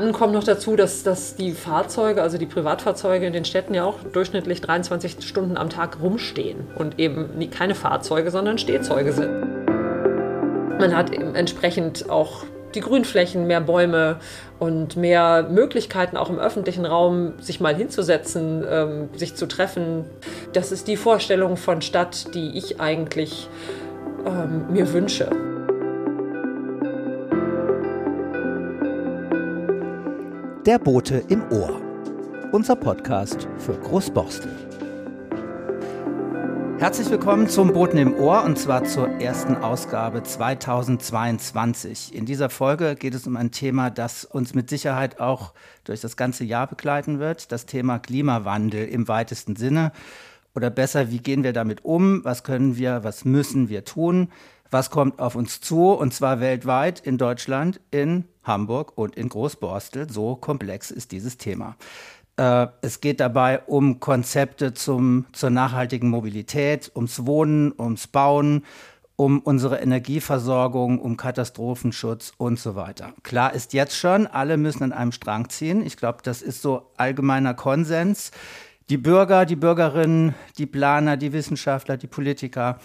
dann kommt noch dazu, dass, dass die Fahrzeuge, also die Privatfahrzeuge in den Städten ja auch durchschnittlich 23 Stunden am Tag rumstehen und eben keine Fahrzeuge, sondern Stehzeuge sind. Man hat entsprechend auch die Grünflächen, mehr Bäume und mehr Möglichkeiten auch im öffentlichen Raum, sich mal hinzusetzen, ähm, sich zu treffen. Das ist die Vorstellung von Stadt, die ich eigentlich ähm, mir wünsche. Der Bote im Ohr. Unser Podcast für Großborstel. Herzlich willkommen zum Boten im Ohr und zwar zur ersten Ausgabe 2022. In dieser Folge geht es um ein Thema, das uns mit Sicherheit auch durch das ganze Jahr begleiten wird, das Thema Klimawandel im weitesten Sinne. Oder besser, wie gehen wir damit um? Was können wir, was müssen wir tun? Was kommt auf uns zu? Und zwar weltweit, in Deutschland, in Hamburg und in Großborstel. So komplex ist dieses Thema. Äh, es geht dabei um Konzepte zum, zur nachhaltigen Mobilität, ums Wohnen, ums Bauen, um unsere Energieversorgung, um Katastrophenschutz und so weiter. Klar ist jetzt schon, alle müssen an einem Strang ziehen. Ich glaube, das ist so allgemeiner Konsens. Die Bürger, die Bürgerinnen, die Planer, die Wissenschaftler, die Politiker,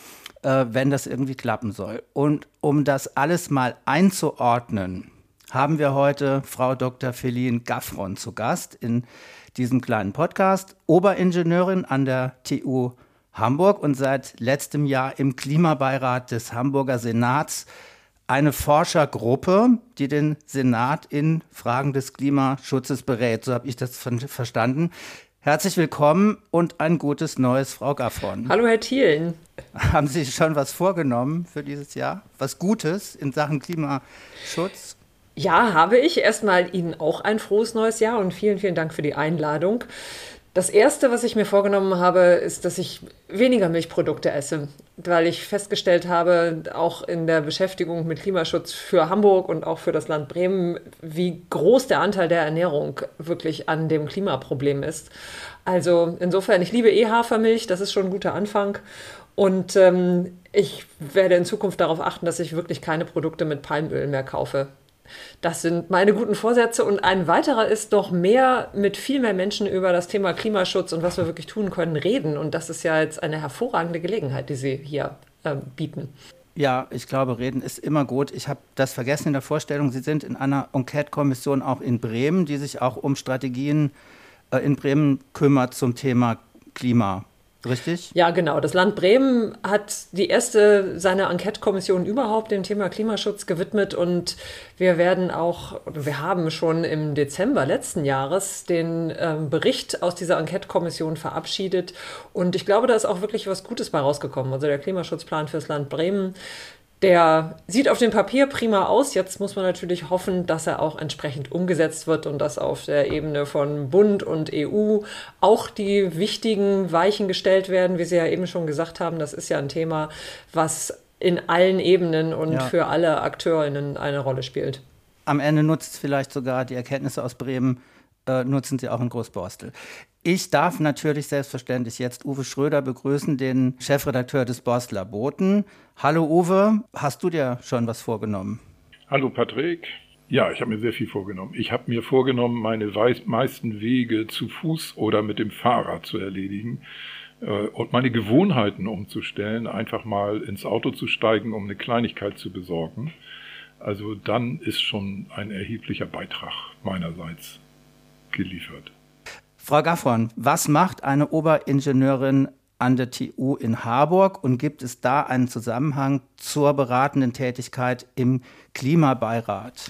äh, wenn das irgendwie klappen soll. Und um das alles mal einzuordnen, haben wir heute Frau Dr. Feline Gaffron zu Gast in diesem kleinen Podcast, Oberingenieurin an der TU Hamburg und seit letztem Jahr im Klimabeirat des Hamburger Senats eine Forschergruppe, die den Senat in Fragen des Klimaschutzes berät. So habe ich das verstanden. Herzlich willkommen und ein gutes neues Frau Gaffron. Hallo, Herr Thielen. Haben Sie schon was vorgenommen für dieses Jahr? Was Gutes in Sachen Klimaschutz? Ja, habe ich. Erstmal Ihnen auch ein frohes neues Jahr und vielen, vielen Dank für die Einladung. Das erste, was ich mir vorgenommen habe, ist, dass ich weniger Milchprodukte esse, weil ich festgestellt habe, auch in der Beschäftigung mit Klimaschutz für Hamburg und auch für das Land Bremen, wie groß der Anteil der Ernährung wirklich an dem Klimaproblem ist. Also insofern, ich liebe eh Hafermilch, das ist schon ein guter Anfang. Und ähm, ich werde in Zukunft darauf achten, dass ich wirklich keine Produkte mit Palmöl mehr kaufe. Das sind meine guten Vorsätze und ein weiterer ist noch mehr mit viel mehr Menschen über das Thema Klimaschutz und was wir wirklich tun können reden. Und das ist ja jetzt eine hervorragende Gelegenheit, die Sie hier äh, bieten. Ja, ich glaube, reden ist immer gut. Ich habe das vergessen in der Vorstellung. Sie sind in einer Enquete-Kommission auch in Bremen, die sich auch um Strategien äh, in Bremen kümmert zum Thema Klima richtig? Ja, genau. Das Land Bremen hat die erste seiner Enquete-Kommission überhaupt dem Thema Klimaschutz gewidmet und wir werden auch, wir haben schon im Dezember letzten Jahres den äh, Bericht aus dieser Enquete-Kommission verabschiedet und ich glaube, da ist auch wirklich was Gutes bei rausgekommen. Also der Klimaschutzplan fürs Land Bremen der sieht auf dem Papier prima aus. Jetzt muss man natürlich hoffen, dass er auch entsprechend umgesetzt wird und dass auf der Ebene von Bund und EU auch die wichtigen Weichen gestellt werden. Wie Sie ja eben schon gesagt haben, das ist ja ein Thema, was in allen Ebenen und ja. für alle Akteurinnen eine Rolle spielt. Am Ende nutzt vielleicht sogar die Erkenntnisse aus Bremen, äh, nutzen sie auch in Großborstel. Ich darf natürlich selbstverständlich jetzt Uwe Schröder begrüßen, den Chefredakteur des Borstler Boten. Hallo Uwe, hast du dir schon was vorgenommen? Hallo Patrick. Ja, ich habe mir sehr viel vorgenommen. Ich habe mir vorgenommen, meine meisten Wege zu Fuß oder mit dem Fahrrad zu erledigen äh, und meine Gewohnheiten umzustellen, einfach mal ins Auto zu steigen, um eine Kleinigkeit zu besorgen. Also dann ist schon ein erheblicher Beitrag meinerseits geliefert. Frau Gaffron, was macht eine Oberingenieurin an der TU in Harburg und gibt es da einen Zusammenhang zur beratenden Tätigkeit im Klimabeirat?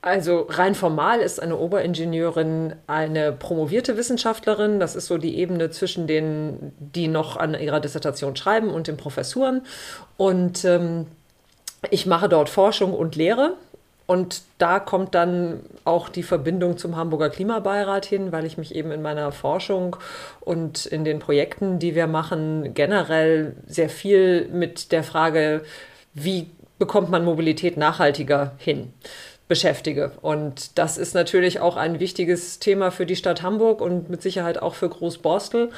Also rein formal ist eine Oberingenieurin eine promovierte Wissenschaftlerin. Das ist so die Ebene zwischen denen, die noch an ihrer Dissertation schreiben und den Professuren. Und ähm, ich mache dort Forschung und Lehre. Und da kommt dann auch die Verbindung zum Hamburger Klimabeirat hin, weil ich mich eben in meiner Forschung und in den Projekten, die wir machen, generell sehr viel mit der Frage, wie bekommt man Mobilität nachhaltiger hin, beschäftige. Und das ist natürlich auch ein wichtiges Thema für die Stadt Hamburg und mit Sicherheit auch für Großborstel.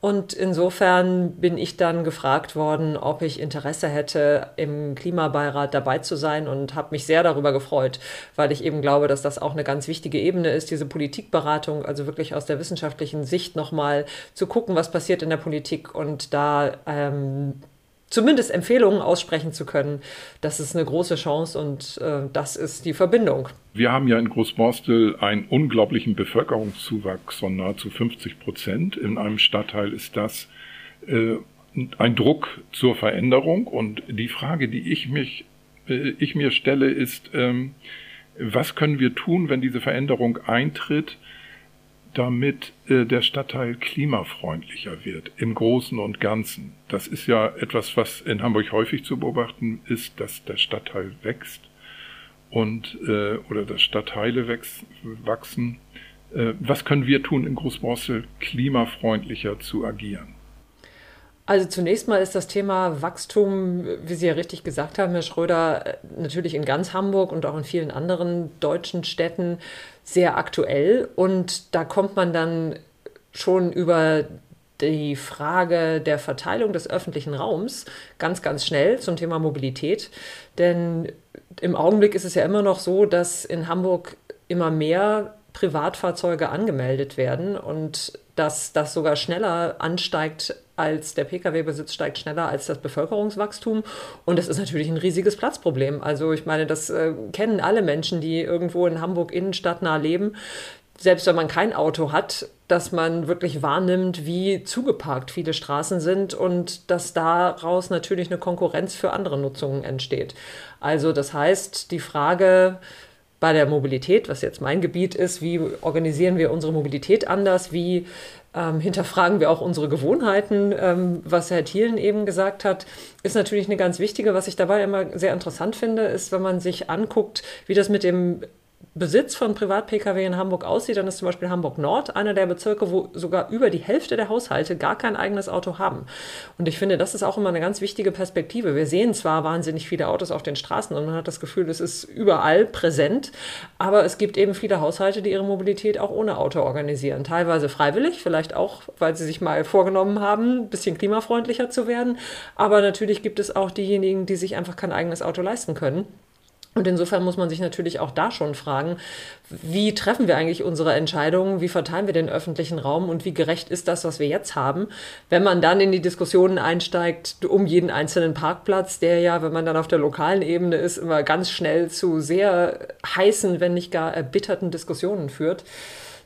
Und insofern bin ich dann gefragt worden, ob ich Interesse hätte, im Klimabeirat dabei zu sein und habe mich sehr darüber gefreut, weil ich eben glaube, dass das auch eine ganz wichtige Ebene ist, diese Politikberatung, also wirklich aus der wissenschaftlichen Sicht nochmal zu gucken, was passiert in der Politik und da ähm, zumindest Empfehlungen aussprechen zu können, das ist eine große Chance und äh, das ist die Verbindung. Wir haben ja in Großborstel einen unglaublichen Bevölkerungszuwachs von nahezu 50 Prozent. In einem Stadtteil ist das äh, ein Druck zur Veränderung und die Frage, die ich mich äh, ich mir stelle, ist, ähm, was können wir tun, wenn diese Veränderung eintritt? Damit äh, der Stadtteil klimafreundlicher wird im Großen und Ganzen. Das ist ja etwas, was in Hamburg häufig zu beobachten ist, dass der Stadtteil wächst und äh, oder dass Stadtteile wachsen. Äh, was können wir tun in Großborstel, klimafreundlicher zu agieren? Also zunächst mal ist das Thema Wachstum, wie Sie ja richtig gesagt haben, Herr Schröder, natürlich in ganz Hamburg und auch in vielen anderen deutschen Städten sehr aktuell. Und da kommt man dann schon über die Frage der Verteilung des öffentlichen Raums ganz, ganz schnell zum Thema Mobilität. Denn im Augenblick ist es ja immer noch so, dass in Hamburg immer mehr Privatfahrzeuge angemeldet werden und dass das sogar schneller ansteigt als der Pkw-Besitz steigt schneller als das Bevölkerungswachstum. Und das ist natürlich ein riesiges Platzproblem. Also ich meine, das äh, kennen alle Menschen, die irgendwo in Hamburg innenstadtnah leben. Selbst wenn man kein Auto hat, dass man wirklich wahrnimmt, wie zugeparkt viele Straßen sind und dass daraus natürlich eine Konkurrenz für andere Nutzungen entsteht. Also das heißt, die Frage, bei der Mobilität, was jetzt mein Gebiet ist, wie organisieren wir unsere Mobilität anders, wie ähm, hinterfragen wir auch unsere Gewohnheiten, ähm, was Herr Thielen eben gesagt hat, ist natürlich eine ganz wichtige. Was ich dabei immer sehr interessant finde, ist, wenn man sich anguckt, wie das mit dem Besitz von Privat-Pkw in Hamburg aussieht, dann ist zum Beispiel Hamburg Nord einer der Bezirke, wo sogar über die Hälfte der Haushalte gar kein eigenes Auto haben. Und ich finde, das ist auch immer eine ganz wichtige Perspektive. Wir sehen zwar wahnsinnig viele Autos auf den Straßen und man hat das Gefühl, es ist überall präsent, aber es gibt eben viele Haushalte, die ihre Mobilität auch ohne Auto organisieren. Teilweise freiwillig, vielleicht auch, weil sie sich mal vorgenommen haben, ein bisschen klimafreundlicher zu werden. Aber natürlich gibt es auch diejenigen, die sich einfach kein eigenes Auto leisten können. Und insofern muss man sich natürlich auch da schon fragen, wie treffen wir eigentlich unsere Entscheidungen, wie verteilen wir den öffentlichen Raum und wie gerecht ist das, was wir jetzt haben, wenn man dann in die Diskussionen einsteigt um jeden einzelnen Parkplatz, der ja, wenn man dann auf der lokalen Ebene ist, immer ganz schnell zu sehr heißen, wenn nicht gar erbitterten Diskussionen führt.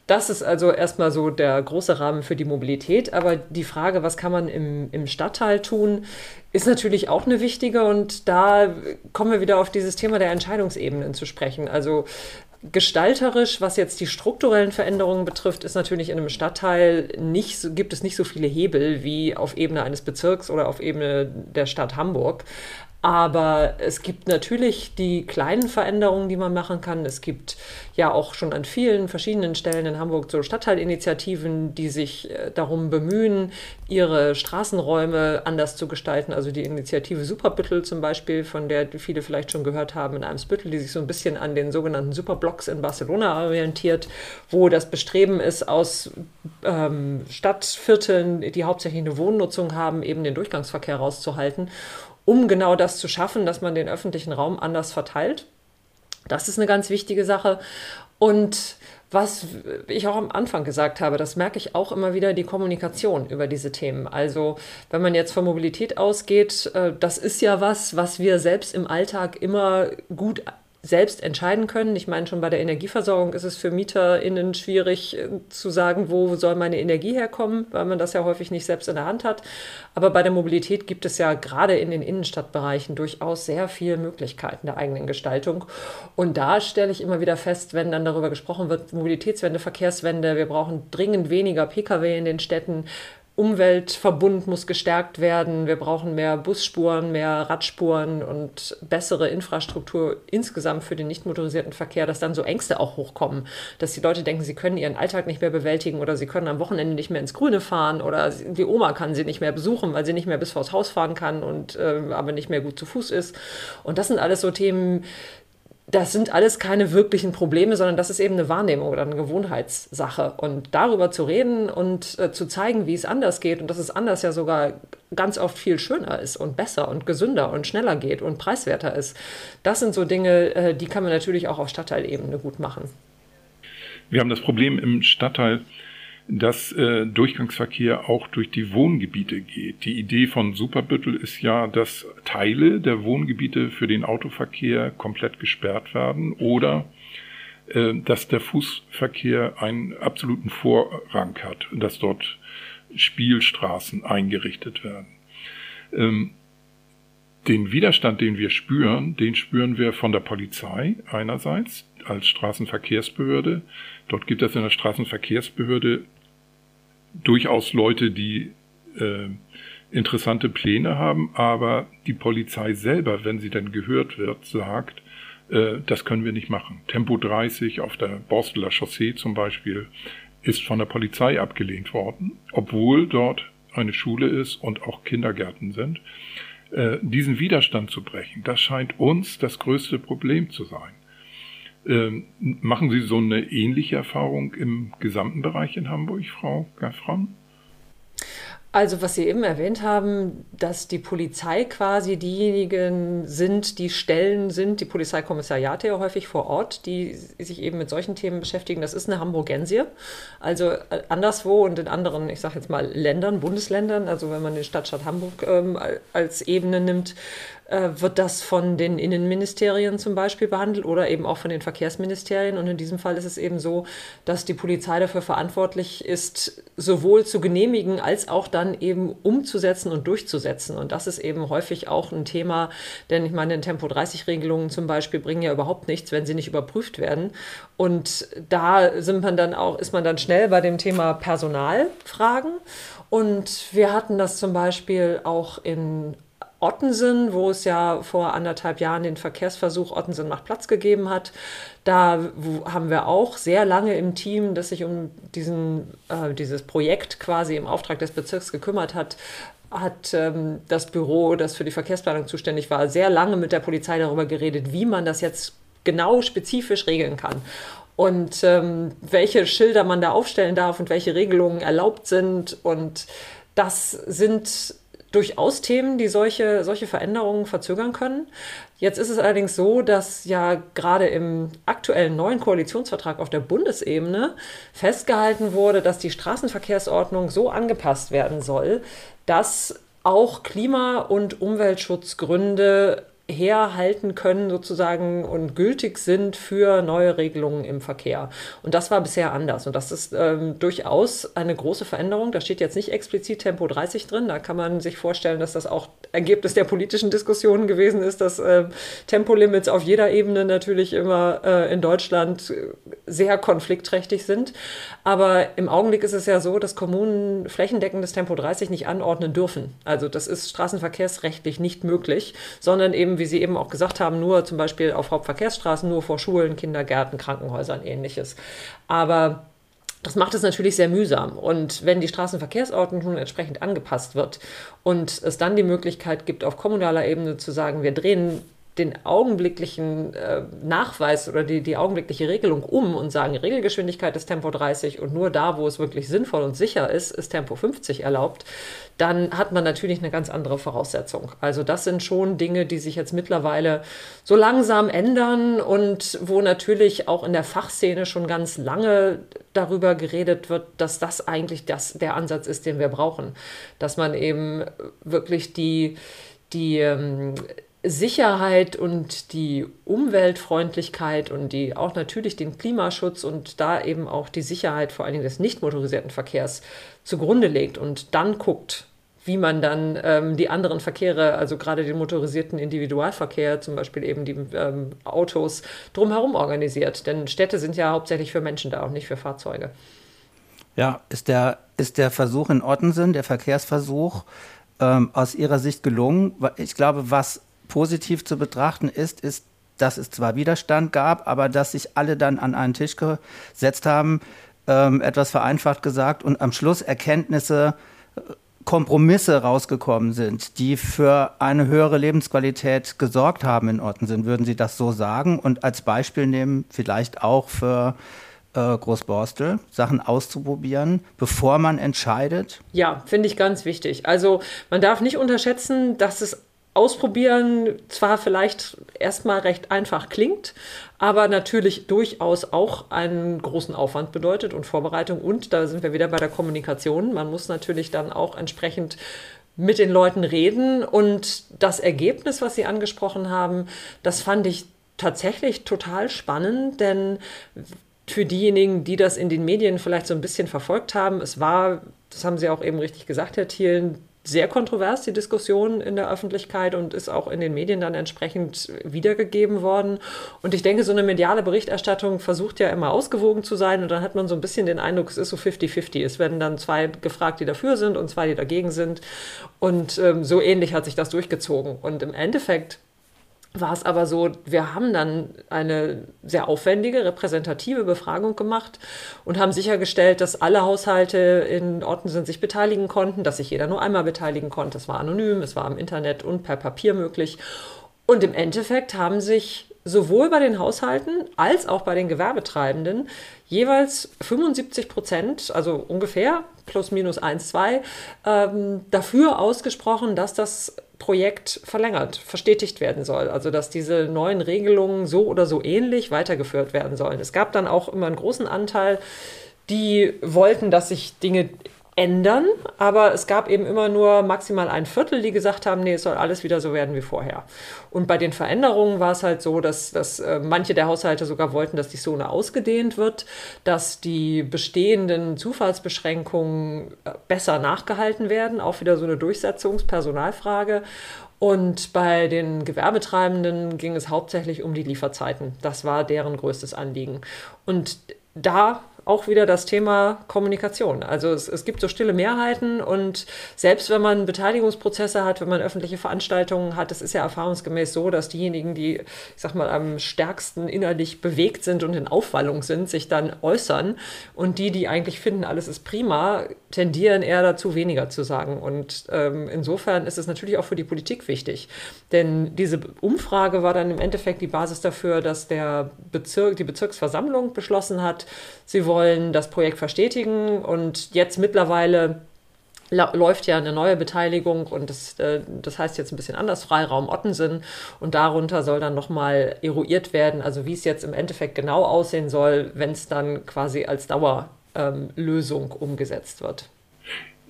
Das ist also erstmal so der große Rahmen für die Mobilität. Aber die Frage, was kann man im, im Stadtteil tun, ist natürlich auch eine wichtige. Und da kommen wir wieder auf dieses Thema der Entscheidungsebenen zu sprechen. Also gestalterisch, was jetzt die strukturellen Veränderungen betrifft, ist natürlich in einem Stadtteil nicht, gibt es nicht so viele Hebel wie auf Ebene eines Bezirks oder auf Ebene der Stadt Hamburg. Aber es gibt natürlich die kleinen Veränderungen, die man machen kann. Es gibt ja auch schon an vielen verschiedenen Stellen in Hamburg so Stadtteilinitiativen, die sich äh, darum bemühen, ihre Straßenräume anders zu gestalten. Also die Initiative Superbüttel zum Beispiel, von der viele vielleicht schon gehört haben in Eimsbüttel, die sich so ein bisschen an den sogenannten Superblocks in Barcelona orientiert, wo das Bestreben ist, aus ähm, Stadtvierteln, die hauptsächlich eine Wohnnutzung haben, eben den Durchgangsverkehr rauszuhalten um genau das zu schaffen, dass man den öffentlichen Raum anders verteilt. Das ist eine ganz wichtige Sache. Und was ich auch am Anfang gesagt habe, das merke ich auch immer wieder, die Kommunikation über diese Themen. Also wenn man jetzt von Mobilität ausgeht, äh, das ist ja was, was wir selbst im Alltag immer gut selbst entscheiden können. Ich meine, schon bei der Energieversorgung ist es für MieterInnen schwierig äh, zu sagen, wo soll meine Energie herkommen, weil man das ja häufig nicht selbst in der Hand hat. Aber bei der Mobilität gibt es ja gerade in den Innenstadtbereichen durchaus sehr viele Möglichkeiten der eigenen Gestaltung. Und da stelle ich immer wieder fest, wenn dann darüber gesprochen wird, Mobilitätswende, Verkehrswende, wir brauchen dringend weniger Pkw in den Städten, Umweltverbund muss gestärkt werden. Wir brauchen mehr Busspuren, mehr Radspuren und bessere Infrastruktur insgesamt für den nicht motorisierten Verkehr, dass dann so Ängste auch hochkommen, dass die Leute denken, sie können ihren Alltag nicht mehr bewältigen oder sie können am Wochenende nicht mehr ins Grüne fahren oder die Oma kann sie nicht mehr besuchen, weil sie nicht mehr bis vors Haus fahren kann und äh, aber nicht mehr gut zu Fuß ist. Und das sind alles so Themen, das sind alles keine wirklichen Probleme, sondern das ist eben eine Wahrnehmung oder eine Gewohnheitssache. Und darüber zu reden und äh, zu zeigen, wie es anders geht und dass es anders ja sogar ganz oft viel schöner ist und besser und gesünder und schneller geht und preiswerter ist, das sind so Dinge, äh, die kann man natürlich auch auf Stadtteilebene gut machen. Wir haben das Problem im Stadtteil, dass äh, Durchgangsverkehr auch durch die Wohngebiete geht. Die Idee von Superbüttel ist ja, dass Teile der Wohngebiete für den Autoverkehr komplett gesperrt werden oder äh, dass der Fußverkehr einen absoluten Vorrang hat, dass dort Spielstraßen eingerichtet werden. Ähm, den Widerstand, den wir spüren, den spüren wir von der Polizei einerseits als Straßenverkehrsbehörde. Dort gibt es in der Straßenverkehrsbehörde durchaus Leute, die äh, interessante Pläne haben, aber die Polizei selber, wenn sie denn gehört wird, sagt, äh, das können wir nicht machen. Tempo 30 auf der Borsteler Chaussee zum Beispiel ist von der Polizei abgelehnt worden, obwohl dort eine Schule ist und auch Kindergärten sind. Äh, diesen Widerstand zu brechen, das scheint uns das größte Problem zu sein. Ähm, machen Sie so eine ähnliche Erfahrung im gesamten Bereich in Hamburg, Frau Gaffron? Also was Sie eben erwähnt haben, dass die Polizei quasi diejenigen sind, die Stellen sind, die Polizeikommissariate ja häufig vor Ort, die sich eben mit solchen Themen beschäftigen, das ist eine Hamburgensie. Also äh, anderswo und in anderen, ich sage jetzt mal Ländern, Bundesländern, also wenn man den Stadtstaat Hamburg ähm, als Ebene nimmt, äh, wird das von den Innenministerien zum Beispiel behandelt oder eben auch von den Verkehrsministerien. Und in diesem Fall ist es eben so, dass die Polizei dafür verantwortlich ist, sowohl zu genehmigen als auch dann eben umzusetzen und durchzusetzen. Und das ist eben häufig auch ein Thema, denn ich meine, Tempo 30-Regelungen zum Beispiel bringen ja überhaupt nichts, wenn sie nicht überprüft werden. Und da sind man dann auch, ist man dann schnell bei dem Thema Personalfragen. Und wir hatten das zum Beispiel auch in Ottensen, wo es ja vor anderthalb Jahren den Verkehrsversuch Ottensen macht Platz gegeben hat. Da haben wir auch sehr lange im Team, das sich um diesen, äh, dieses Projekt quasi im Auftrag des Bezirks gekümmert hat, hat ähm, das Büro, das für die Verkehrsplanung zuständig war, sehr lange mit der Polizei darüber geredet, wie man das jetzt genau spezifisch regeln kann und ähm, welche Schilder man da aufstellen darf und welche Regelungen erlaubt sind. Und das sind durchaus Themen, die solche, solche Veränderungen verzögern können. Jetzt ist es allerdings so, dass ja gerade im aktuellen neuen Koalitionsvertrag auf der Bundesebene festgehalten wurde, dass die Straßenverkehrsordnung so angepasst werden soll, dass auch Klima- und Umweltschutzgründe herhalten können sozusagen und gültig sind für neue Regelungen im Verkehr. Und das war bisher anders. Und das ist ähm, durchaus eine große Veränderung. Da steht jetzt nicht explizit Tempo 30 drin. Da kann man sich vorstellen, dass das auch Ergebnis der politischen Diskussionen gewesen ist, dass äh, Tempolimits auf jeder Ebene natürlich immer äh, in Deutschland sehr konfliktträchtig sind. Aber im Augenblick ist es ja so, dass Kommunen flächendeckendes Tempo 30 nicht anordnen dürfen. Also das ist straßenverkehrsrechtlich nicht möglich, sondern eben, wie Sie eben auch gesagt haben, nur zum Beispiel auf Hauptverkehrsstraßen, nur vor Schulen, Kindergärten, Krankenhäusern, ähnliches. Aber das macht es natürlich sehr mühsam. Und wenn die Straßenverkehrsordnung nun entsprechend angepasst wird und es dann die Möglichkeit gibt, auf kommunaler Ebene zu sagen, wir drehen den augenblicklichen äh, Nachweis oder die, die augenblickliche Regelung um und sagen, Regelgeschwindigkeit ist Tempo 30 und nur da, wo es wirklich sinnvoll und sicher ist, ist Tempo 50 erlaubt, dann hat man natürlich eine ganz andere Voraussetzung. Also das sind schon Dinge, die sich jetzt mittlerweile so langsam ändern und wo natürlich auch in der Fachszene schon ganz lange darüber geredet wird, dass das eigentlich das, der Ansatz ist, den wir brauchen. Dass man eben wirklich die, die ähm, Sicherheit und die Umweltfreundlichkeit und die auch natürlich den Klimaschutz und da eben auch die Sicherheit vor allen Dingen des nicht motorisierten Verkehrs zugrunde legt und dann guckt, wie man dann ähm, die anderen Verkehre, also gerade den motorisierten Individualverkehr, zum Beispiel eben die ähm, Autos, drumherum organisiert. Denn Städte sind ja hauptsächlich für Menschen da und nicht für Fahrzeuge. Ja, ist der, ist der Versuch in Ottensen, der Verkehrsversuch, ähm, aus Ihrer Sicht gelungen? Ich glaube, was positiv zu betrachten ist, ist, dass es zwar Widerstand gab, aber dass sich alle dann an einen Tisch gesetzt haben, ähm, etwas vereinfacht gesagt, und am Schluss Erkenntnisse äh, Kompromisse rausgekommen sind, die für eine höhere Lebensqualität gesorgt haben in Orten sind. Würden Sie das so sagen und als Beispiel nehmen, vielleicht auch für äh, Großborstel, Sachen auszuprobieren, bevor man entscheidet? Ja, finde ich ganz wichtig. Also man darf nicht unterschätzen, dass es Ausprobieren zwar vielleicht erstmal recht einfach klingt, aber natürlich durchaus auch einen großen Aufwand bedeutet und Vorbereitung. Und da sind wir wieder bei der Kommunikation. Man muss natürlich dann auch entsprechend mit den Leuten reden. Und das Ergebnis, was Sie angesprochen haben, das fand ich tatsächlich total spannend, denn für diejenigen, die das in den Medien vielleicht so ein bisschen verfolgt haben, es war, das haben Sie auch eben richtig gesagt, Herr Thielen, sehr kontrovers, die Diskussion in der Öffentlichkeit und ist auch in den Medien dann entsprechend wiedergegeben worden. Und ich denke, so eine mediale Berichterstattung versucht ja immer ausgewogen zu sein und dann hat man so ein bisschen den Eindruck, es ist so 50-50. Es werden dann zwei gefragt, die dafür sind und zwei, die dagegen sind. Und ähm, so ähnlich hat sich das durchgezogen. Und im Endeffekt war es aber so, wir haben dann eine sehr aufwendige, repräsentative Befragung gemacht und haben sichergestellt, dass alle Haushalte in Orten sind, sich beteiligen konnten, dass sich jeder nur einmal beteiligen konnte. Es war anonym, es war im Internet und per Papier möglich. Und im Endeffekt haben sich sowohl bei den Haushalten als auch bei den Gewerbetreibenden jeweils 75 Prozent, also ungefähr plus minus 1, 2, ähm, dafür ausgesprochen, dass das Projekt verlängert, verstetigt werden soll. Also dass diese neuen Regelungen so oder so ähnlich weitergeführt werden sollen. Es gab dann auch immer einen großen Anteil, die wollten, dass sich Dinge ändern, aber es gab eben immer nur maximal ein Viertel, die gesagt haben, nee, es soll alles wieder so werden wie vorher. Und bei den Veränderungen war es halt so, dass, dass äh, manche der Haushalte sogar wollten, dass die Zone ausgedehnt wird, dass die bestehenden Zufallsbeschränkungen äh, besser nachgehalten werden, auch wieder so eine Durchsetzungspersonalfrage. Und bei den Gewerbetreibenden ging es hauptsächlich um die Lieferzeiten. Das war deren größtes Anliegen. Und da auch wieder das Thema Kommunikation. Also es, es gibt so stille Mehrheiten und selbst wenn man Beteiligungsprozesse hat, wenn man öffentliche Veranstaltungen hat, es ist ja erfahrungsgemäß so, dass diejenigen, die, ich sag mal, am stärksten innerlich bewegt sind und in Aufwallung sind, sich dann äußern und die, die eigentlich finden, alles ist prima, tendieren eher dazu, weniger zu sagen. Und ähm, insofern ist es natürlich auch für die Politik wichtig. Denn diese Umfrage war dann im Endeffekt die Basis dafür, dass der Bezirk, die Bezirksversammlung beschlossen hat, sie wollen das Projekt verstetigen und jetzt mittlerweile läuft ja eine neue Beteiligung und das, äh, das heißt jetzt ein bisschen anders, Freiraum Ottensen und darunter soll dann nochmal eruiert werden, also wie es jetzt im Endeffekt genau aussehen soll, wenn es dann quasi als Dauerlösung ähm, umgesetzt wird.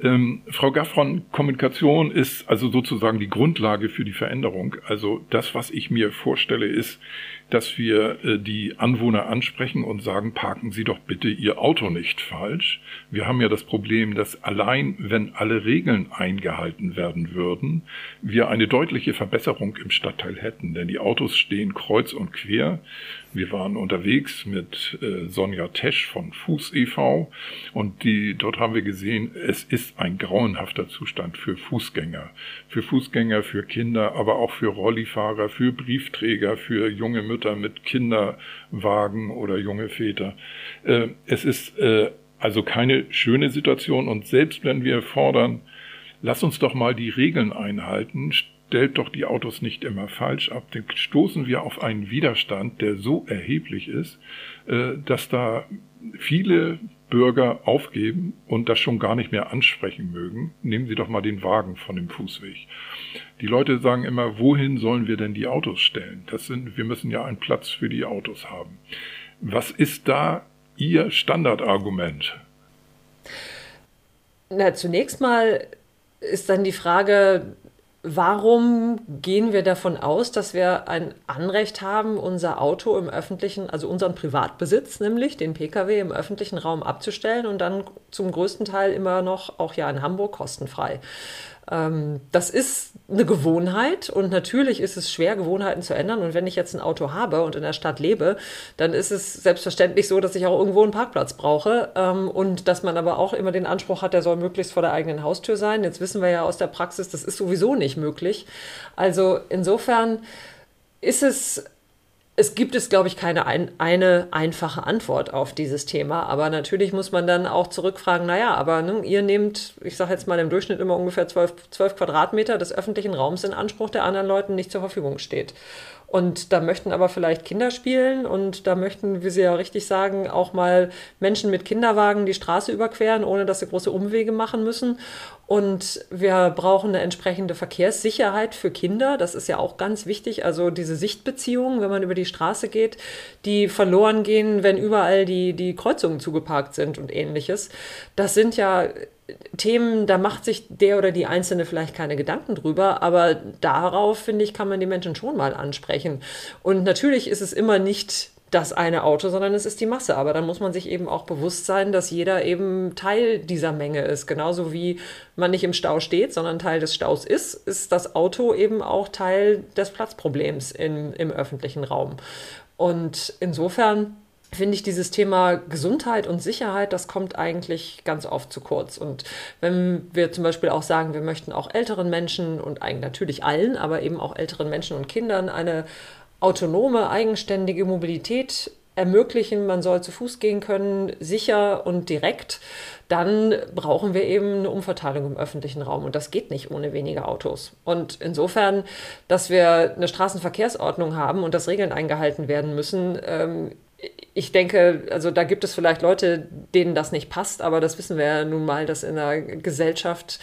Ähm, Frau Gaffron, Kommunikation ist also sozusagen die Grundlage für die Veränderung. Also das, was ich mir vorstelle, ist, dass wir äh, die Anwohner ansprechen und sagen, parken Sie doch bitte Ihr Auto nicht falsch. Wir haben ja das Problem, dass allein wenn alle Regeln eingehalten werden würden, wir eine deutliche Verbesserung im Stadtteil hätten. Denn die Autos stehen kreuz und quer. Wir waren unterwegs mit äh, Sonja Tesch von Fuß e.V. und die, dort haben wir gesehen, es ist ein grauenhafter Zustand für Fußgänger. Für Fußgänger, für Kinder, aber auch für Rollifahrer, für Briefträger, für junge Mütter mit Kinderwagen oder junge Väter. Äh, es ist äh, also keine schöne Situation und selbst wenn wir fordern, lass uns doch mal die Regeln einhalten, stellt doch die Autos nicht immer falsch ab, dann stoßen wir auf einen Widerstand, der so erheblich ist, äh, dass da viele Bürger aufgeben und das schon gar nicht mehr ansprechen mögen. Nehmen Sie doch mal den Wagen von dem Fußweg. Die Leute sagen immer, wohin sollen wir denn die Autos stellen? Das sind, wir müssen ja einen Platz für die Autos haben. Was ist da Ihr Standardargument? Na, zunächst mal ist dann die Frage, Warum gehen wir davon aus, dass wir ein Anrecht haben, unser Auto im öffentlichen, also unseren Privatbesitz, nämlich den Pkw im öffentlichen Raum abzustellen und dann zum größten Teil immer noch, auch ja in Hamburg, kostenfrei? Ähm, das ist eine Gewohnheit und natürlich ist es schwer, Gewohnheiten zu ändern. Und wenn ich jetzt ein Auto habe und in der Stadt lebe, dann ist es selbstverständlich so, dass ich auch irgendwo einen Parkplatz brauche ähm, und dass man aber auch immer den Anspruch hat, der soll möglichst vor der eigenen Haustür sein. Jetzt wissen wir ja aus der Praxis, das ist sowieso nicht möglich. Also insofern ist es es gibt es, glaube ich, keine ein, eine einfache Antwort auf dieses Thema. Aber natürlich muss man dann auch zurückfragen, naja, aber ne, ihr nehmt, ich sage jetzt mal im Durchschnitt immer ungefähr 12, 12 Quadratmeter des öffentlichen Raums in Anspruch, der anderen Leuten nicht zur Verfügung steht. Und da möchten aber vielleicht Kinder spielen und da möchten, wie Sie ja richtig sagen, auch mal Menschen mit Kinderwagen die Straße überqueren, ohne dass sie große Umwege machen müssen. Und wir brauchen eine entsprechende Verkehrssicherheit für Kinder. Das ist ja auch ganz wichtig. Also diese Sichtbeziehungen, wenn man über die Straße geht, die verloren gehen, wenn überall die, die Kreuzungen zugeparkt sind und ähnliches. Das sind ja Themen, da macht sich der oder die Einzelne vielleicht keine Gedanken drüber, aber darauf, finde ich, kann man die Menschen schon mal ansprechen. Und natürlich ist es immer nicht das eine Auto, sondern es ist die Masse. Aber dann muss man sich eben auch bewusst sein, dass jeder eben Teil dieser Menge ist. Genauso wie man nicht im Stau steht, sondern Teil des Staus ist, ist das Auto eben auch Teil des Platzproblems in, im öffentlichen Raum. Und insofern finde ich dieses Thema Gesundheit und Sicherheit, das kommt eigentlich ganz oft zu kurz. Und wenn wir zum Beispiel auch sagen, wir möchten auch älteren Menschen und eigentlich natürlich allen, aber eben auch älteren Menschen und Kindern eine autonome, eigenständige Mobilität ermöglichen, man soll zu Fuß gehen können, sicher und direkt, dann brauchen wir eben eine Umverteilung im öffentlichen Raum. Und das geht nicht ohne weniger Autos. Und insofern, dass wir eine Straßenverkehrsordnung haben und dass Regeln eingehalten werden müssen, ähm, ich denke, also da gibt es vielleicht Leute, denen das nicht passt, aber das wissen wir ja nun mal, dass in der Gesellschaft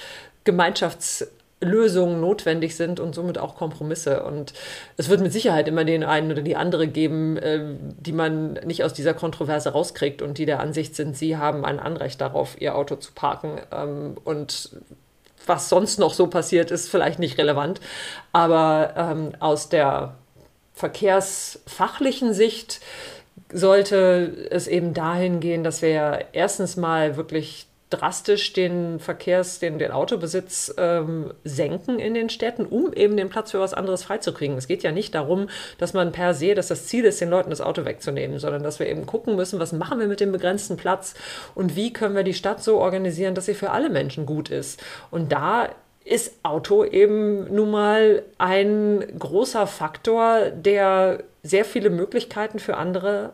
Gemeinschaftslösungen notwendig sind und somit auch Kompromisse. Und es wird mit Sicherheit immer den einen oder die andere geben, äh, die man nicht aus dieser Kontroverse rauskriegt und die der Ansicht sind, sie haben ein Anrecht darauf, ihr Auto zu parken. Ähm, und was sonst noch so passiert, ist vielleicht nicht relevant. Aber ähm, aus der verkehrsfachlichen Sicht sollte es eben dahin gehen, dass wir erstens mal wirklich drastisch den Verkehrs-, den, den Autobesitz ähm, senken in den Städten, um eben den Platz für was anderes freizukriegen. Es geht ja nicht darum, dass man per se, dass das Ziel ist, den Leuten das Auto wegzunehmen, sondern dass wir eben gucken müssen, was machen wir mit dem begrenzten Platz und wie können wir die Stadt so organisieren, dass sie für alle Menschen gut ist. Und da ist Auto eben nun mal ein großer Faktor, der sehr viele Möglichkeiten für andere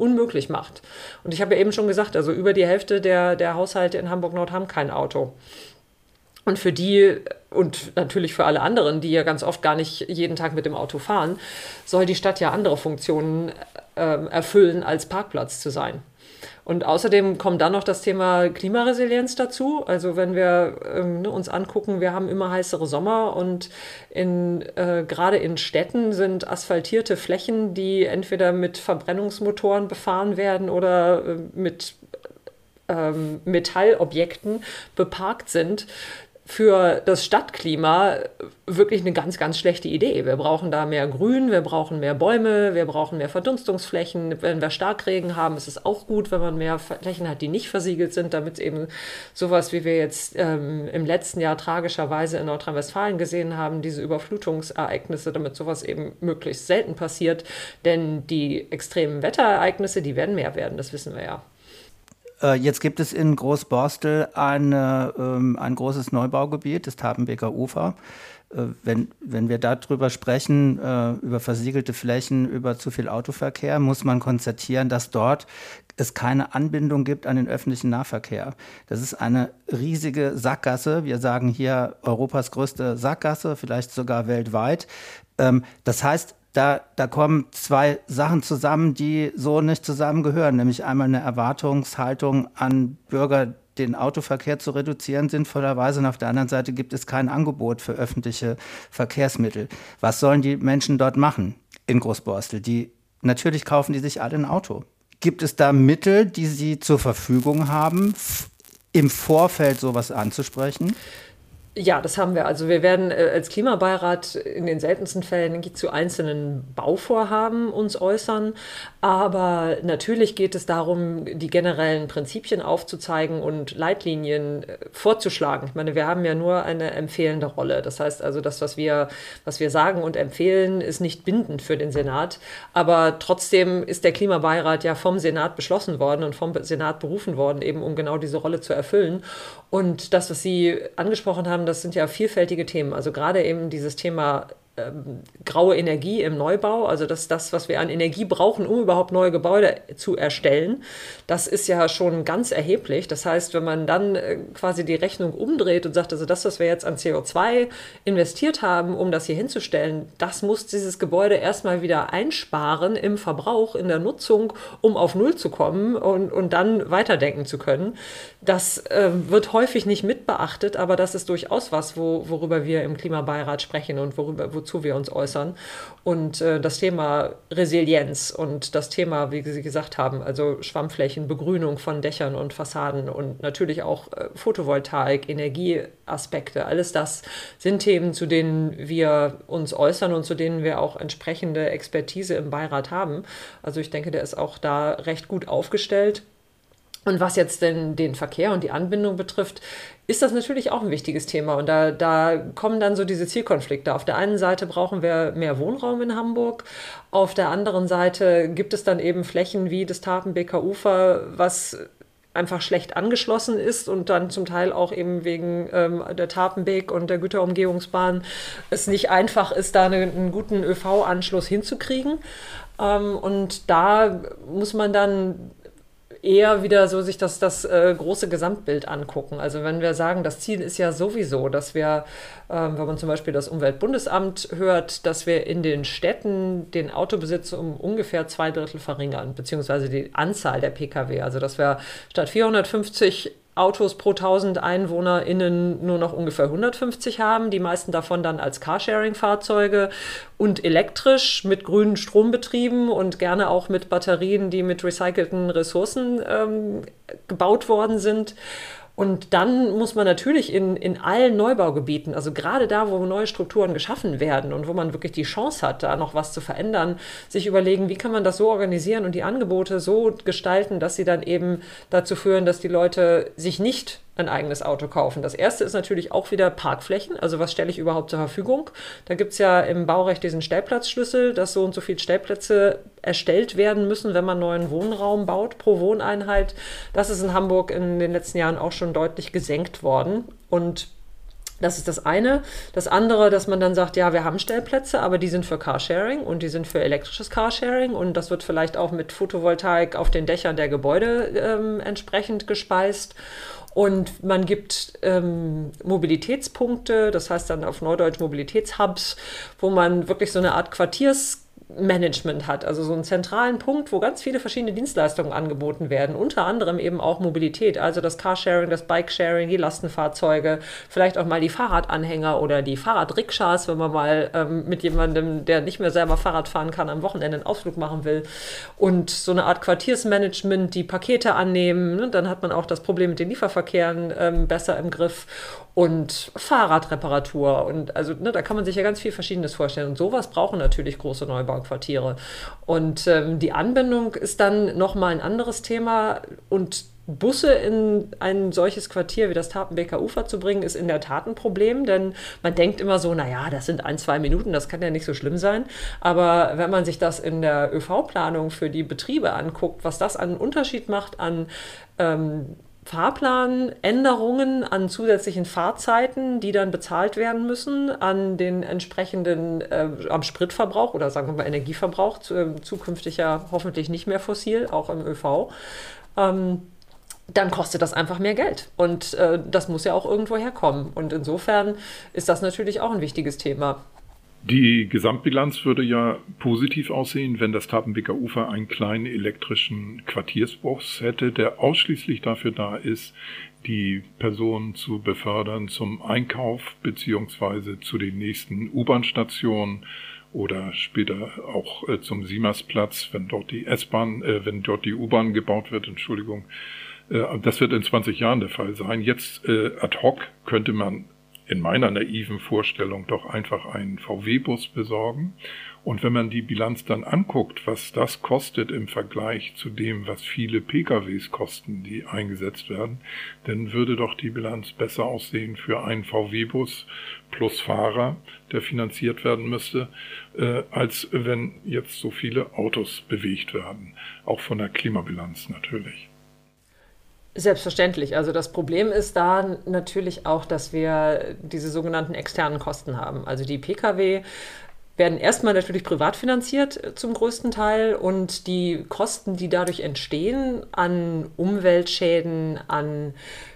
unmöglich macht. Und ich habe ja eben schon gesagt, also über die Hälfte der, der Haushalte in Hamburg-Nord haben kein Auto. Und für die und natürlich für alle anderen, die ja ganz oft gar nicht jeden Tag mit dem Auto fahren, soll die Stadt ja andere Funktionen äh, erfüllen, als Parkplatz zu sein. Und außerdem kommt dann noch das Thema Klimaresilienz dazu. Also wenn wir ähm, ne, uns angucken, wir haben immer heißere Sommer und in, äh, gerade in Städten sind asphaltierte Flächen, die entweder mit Verbrennungsmotoren befahren werden oder äh, mit ähm, Metallobjekten beparkt sind für das Stadtklima wirklich eine ganz, ganz schlechte Idee. Wir brauchen da mehr Grün, wir brauchen mehr Bäume, wir brauchen mehr Verdunstungsflächen. Wenn wir Starkregen haben, ist es auch gut, wenn man mehr Flächen hat, die nicht versiegelt sind, damit eben sowas, wie wir jetzt ähm, im letzten Jahr tragischerweise in Nordrhein-Westfalen gesehen haben, diese Überflutungsereignisse, damit sowas eben möglichst selten passiert. Denn die extremen Wetterereignisse, die werden mehr werden, das wissen wir ja. Äh, jetzt gibt es in Großborstel eine, ähm, ein großes Neubaugebiet, das Tabenbeker Ufer. Äh, wenn, wenn wir darüber sprechen, äh, über versiegelte Flächen, über zu viel Autoverkehr, muss man konstatieren, dass dort es keine Anbindung gibt an den öffentlichen Nahverkehr. Das ist eine riesige Sackgasse. Wir sagen hier Europas größte Sackgasse, vielleicht sogar weltweit. Ähm, das heißt, da, da kommen zwei Sachen zusammen, die so nicht zusammengehören, nämlich einmal eine Erwartungshaltung an Bürger, den Autoverkehr zu reduzieren, sinnvollerweise. Und auf der anderen Seite gibt es kein Angebot für öffentliche Verkehrsmittel. Was sollen die Menschen dort machen in Großborstel? Die, natürlich kaufen die sich alle ein Auto. Gibt es da Mittel, die sie zur Verfügung haben, im Vorfeld sowas anzusprechen? Ja, das haben wir. Also wir werden äh, als Klimabeirat in den seltensten Fällen zu einzelnen Bauvorhaben uns äußern. Aber natürlich geht es darum, die generellen Prinzipien aufzuzeigen und Leitlinien äh, vorzuschlagen. Ich meine, wir haben ja nur eine empfehlende Rolle. Das heißt also, das, was wir, was wir sagen und empfehlen, ist nicht bindend für den Senat. Aber trotzdem ist der Klimabeirat ja vom Senat beschlossen worden und vom Senat berufen worden, eben um genau diese Rolle zu erfüllen. Und das, was Sie angesprochen haben, das sind ja vielfältige Themen. Also gerade eben dieses Thema ähm, graue Energie im Neubau, also das, das, was wir an Energie brauchen, um überhaupt neue Gebäude zu erstellen, das ist ja schon ganz erheblich. Das heißt, wenn man dann äh, quasi die Rechnung umdreht und sagt, also das, was wir jetzt an CO2 investiert haben, um das hier hinzustellen, das muss dieses Gebäude erstmal wieder einsparen im Verbrauch, in der Nutzung, um auf Null zu kommen und, und dann weiterdenken zu können. Das äh, wird häufig nicht mitbeachtet, aber das ist durchaus was, wo, worüber wir im Klimabeirat sprechen und worüber, wozu wir uns äußern. Und äh, das Thema Resilienz und das Thema, wie Sie gesagt haben, also Schwammflächen, Begrünung von Dächern und Fassaden und natürlich auch äh, Photovoltaik, Energieaspekte, alles das sind Themen, zu denen wir uns äußern und zu denen wir auch entsprechende Expertise im Beirat haben. Also ich denke, der ist auch da recht gut aufgestellt. Und was jetzt denn den Verkehr und die Anbindung betrifft, ist das natürlich auch ein wichtiges Thema. Und da, da kommen dann so diese Zielkonflikte. Auf der einen Seite brauchen wir mehr Wohnraum in Hamburg. Auf der anderen Seite gibt es dann eben Flächen wie das Tapenbeker Ufer, was einfach schlecht angeschlossen ist und dann zum Teil auch eben wegen ähm, der Tapenbeek und der Güterumgehungsbahn es nicht einfach ist, da eine, einen guten ÖV-Anschluss hinzukriegen. Ähm, und da muss man dann eher wieder so sich das, das äh, große Gesamtbild angucken. Also wenn wir sagen, das Ziel ist ja sowieso, dass wir, ähm, wenn man zum Beispiel das Umweltbundesamt hört, dass wir in den Städten den Autobesitz um ungefähr zwei Drittel verringern, beziehungsweise die Anzahl der Pkw. Also dass wir statt 450 Autos pro 1000 EinwohnerInnen nur noch ungefähr 150 haben, die meisten davon dann als Carsharing-Fahrzeuge und elektrisch mit grünen Strombetrieben und gerne auch mit Batterien, die mit recycelten Ressourcen ähm, gebaut worden sind. Und dann muss man natürlich in, in allen Neubaugebieten, also gerade da, wo neue Strukturen geschaffen werden und wo man wirklich die Chance hat, da noch was zu verändern, sich überlegen, wie kann man das so organisieren und die Angebote so gestalten, dass sie dann eben dazu führen, dass die Leute sich nicht ein eigenes Auto kaufen. Das erste ist natürlich auch wieder Parkflächen. Also was stelle ich überhaupt zur Verfügung? Da gibt es ja im Baurecht diesen Stellplatzschlüssel, dass so und so viele Stellplätze erstellt werden müssen, wenn man neuen Wohnraum baut pro Wohneinheit. Das ist in Hamburg in den letzten Jahren auch schon deutlich gesenkt worden. Und das ist das eine. Das andere, dass man dann sagt, ja, wir haben Stellplätze, aber die sind für Carsharing und die sind für elektrisches Carsharing und das wird vielleicht auch mit Photovoltaik auf den Dächern der Gebäude ähm, entsprechend gespeist. Und man gibt ähm, Mobilitätspunkte, das heißt dann auf Neudeutsch Mobilitätshubs, wo man wirklich so eine Art Quartiers Management hat, also so einen zentralen Punkt, wo ganz viele verschiedene Dienstleistungen angeboten werden, unter anderem eben auch Mobilität, also das Carsharing, das Bikesharing, die Lastenfahrzeuge, vielleicht auch mal die Fahrradanhänger oder die Fahrradrikschas, wenn man mal ähm, mit jemandem, der nicht mehr selber Fahrrad fahren kann, am Wochenende einen Ausflug machen will. Und so eine Art Quartiersmanagement, die Pakete annehmen, ne? dann hat man auch das Problem mit den Lieferverkehren ähm, besser im Griff und Fahrradreparatur und also ne, da kann man sich ja ganz viel Verschiedenes vorstellen. Und sowas brauchen natürlich große Neubauquartiere und ähm, die Anbindung ist dann nochmal ein anderes Thema. Und Busse in ein solches Quartier wie das Tapenbeker Ufer zu bringen, ist in der Tat ein Problem, denn man denkt immer so, naja, das sind ein, zwei Minuten, das kann ja nicht so schlimm sein. Aber wenn man sich das in der ÖV-Planung für die Betriebe anguckt, was das an Unterschied macht an ähm, Fahrplanänderungen an zusätzlichen Fahrzeiten, die dann bezahlt werden müssen, an den entsprechenden, äh, am Spritverbrauch oder sagen wir mal Energieverbrauch, zu, äh, zukünftig ja hoffentlich nicht mehr fossil, auch im ÖV. Ähm, dann kostet das einfach mehr Geld. Und äh, das muss ja auch irgendwo herkommen. Und insofern ist das natürlich auch ein wichtiges Thema. Die Gesamtbilanz würde ja positiv aussehen, wenn das Tapenbeker Ufer einen kleinen elektrischen Quartiersbus hätte, der ausschließlich dafür da ist, die Personen zu befördern zum Einkauf beziehungsweise zu den nächsten U-Bahn-Stationen oder später auch äh, zum Siemersplatz, wenn dort die S-Bahn, äh, wenn dort die U-Bahn gebaut wird, Entschuldigung. Äh, das wird in 20 Jahren der Fall sein. Jetzt äh, ad hoc könnte man in meiner naiven Vorstellung doch einfach einen VW-Bus besorgen. Und wenn man die Bilanz dann anguckt, was das kostet im Vergleich zu dem, was viele PKWs kosten, die eingesetzt werden, dann würde doch die Bilanz besser aussehen für einen VW-Bus plus Fahrer, der finanziert werden müsste, äh, als wenn jetzt so viele Autos bewegt werden. Auch von der Klimabilanz natürlich. Selbstverständlich. Also das Problem ist da natürlich auch, dass wir diese sogenannten externen Kosten haben. Also die Pkw werden erstmal natürlich privat finanziert äh, zum größten Teil und die Kosten, die dadurch entstehen an Umweltschäden, an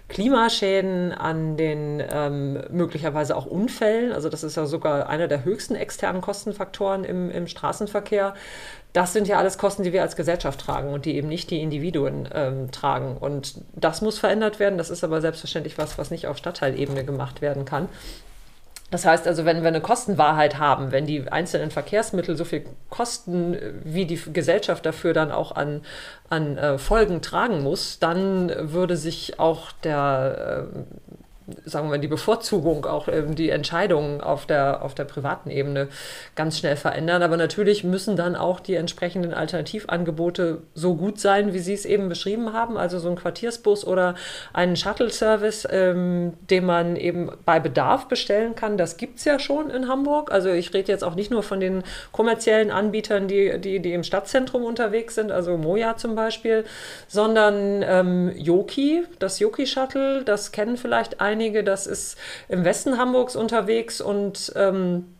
Klimaschäden, an den ähm, möglicherweise auch Unfällen, also das ist ja sogar einer der höchsten externen Kostenfaktoren im, im Straßenverkehr, das sind ja alles Kosten, die wir als Gesellschaft tragen und die eben nicht die Individuen ähm, tragen. Und das muss verändert werden. Das ist aber selbstverständlich was, was nicht auf Stadtteilebene gemacht werden kann. Das heißt also, wenn wir eine Kostenwahrheit haben, wenn die einzelnen Verkehrsmittel so viel kosten, wie die Gesellschaft dafür dann auch an, an äh, Folgen tragen muss, dann würde sich auch der äh, sagen wir, die Bevorzugung, auch ähm, die Entscheidungen auf der, auf der privaten Ebene ganz schnell verändern. Aber natürlich müssen dann auch die entsprechenden Alternativangebote so gut sein, wie Sie es eben beschrieben haben. Also so ein Quartiersbus oder einen Shuttle-Service, ähm, den man eben bei Bedarf bestellen kann. Das gibt es ja schon in Hamburg. Also ich rede jetzt auch nicht nur von den kommerziellen Anbietern, die, die, die im Stadtzentrum unterwegs sind, also Moja zum Beispiel, sondern ähm, Yoki, das Yoki-Shuttle, das kennen vielleicht einige einige, das ist im Westen Hamburgs unterwegs und ähm,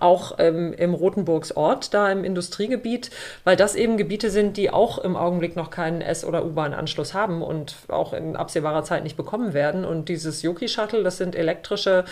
auch ähm, im Rotenburgs Ort, da im Industriegebiet, weil das eben Gebiete sind, die auch im Augenblick noch keinen S- oder U-Bahn-Anschluss haben und auch in absehbarer Zeit nicht bekommen werden. Und dieses Yoki-Shuttle, das sind elektrische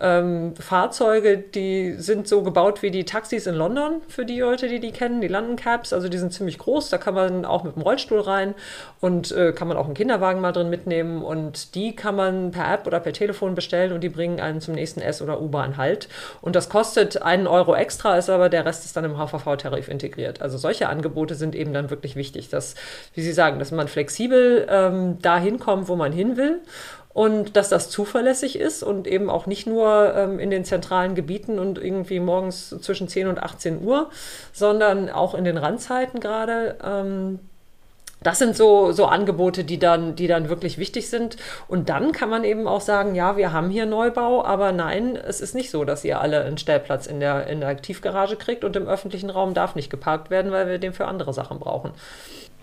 ähm, Fahrzeuge, die sind so gebaut wie die Taxis in London, für die Leute, die die kennen, die London Cabs. Also die sind ziemlich groß, da kann man auch mit dem Rollstuhl rein und äh, kann man auch einen Kinderwagen mal drin mitnehmen. Und die kann man per App oder per Telefon bestellen und die bringen einen zum nächsten S- oder U-Bahn halt. Und das kostet einen Euro extra ist, aber der Rest ist dann im HVV-Tarif integriert. Also solche Angebote sind eben dann wirklich wichtig, dass, wie Sie sagen, dass man flexibel ähm, dahin kommt, wo man hin will und dass das zuverlässig ist und eben auch nicht nur ähm, in den zentralen Gebieten und irgendwie morgens zwischen 10 und 18 Uhr, sondern auch in den Randzeiten gerade. Ähm, das sind so, so Angebote, die dann, die dann wirklich wichtig sind. Und dann kann man eben auch sagen, ja, wir haben hier Neubau, aber nein, es ist nicht so, dass ihr alle einen Stellplatz in der, in der Tiefgarage kriegt und im öffentlichen Raum darf nicht geparkt werden, weil wir den für andere Sachen brauchen.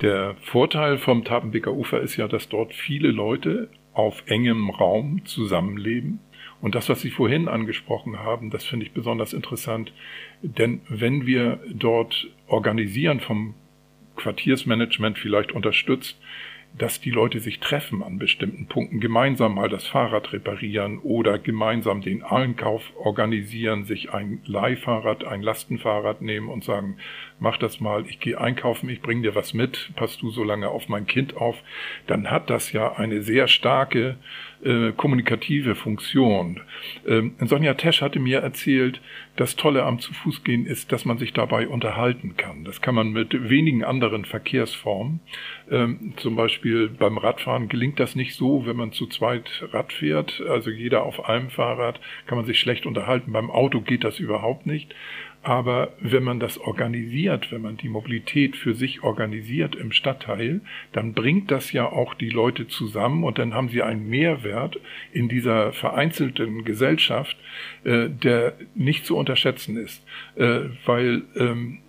Der Vorteil vom Tapenbeker Ufer ist ja, dass dort viele Leute auf engem Raum zusammenleben. Und das, was Sie vorhin angesprochen haben, das finde ich besonders interessant. Denn wenn wir dort organisieren vom Quartiersmanagement vielleicht unterstützt, dass die Leute sich treffen an bestimmten Punkten, gemeinsam mal das Fahrrad reparieren oder gemeinsam den Einkauf organisieren, sich ein Leihfahrrad, ein Lastenfahrrad nehmen und sagen, mach das mal, ich gehe einkaufen, ich bring dir was mit, passt du so lange auf mein Kind auf, dann hat das ja eine sehr starke äh, kommunikative Funktion. Ähm, Sonja Tesch hatte mir erzählt, das Tolle am zu Fuß gehen ist, dass man sich dabei unterhalten kann. Das kann man mit wenigen anderen Verkehrsformen. Ähm, zum Beispiel beim Radfahren gelingt das nicht so, wenn man zu zweit Rad fährt, also jeder auf einem Fahrrad, kann man sich schlecht unterhalten. Beim Auto geht das überhaupt nicht. Aber wenn man das organisiert, wenn man die Mobilität für sich organisiert im Stadtteil, dann bringt das ja auch die Leute zusammen und dann haben sie einen Mehrwert in dieser vereinzelten Gesellschaft, äh, der nicht zu unterschätzen ist, äh, weil ähm,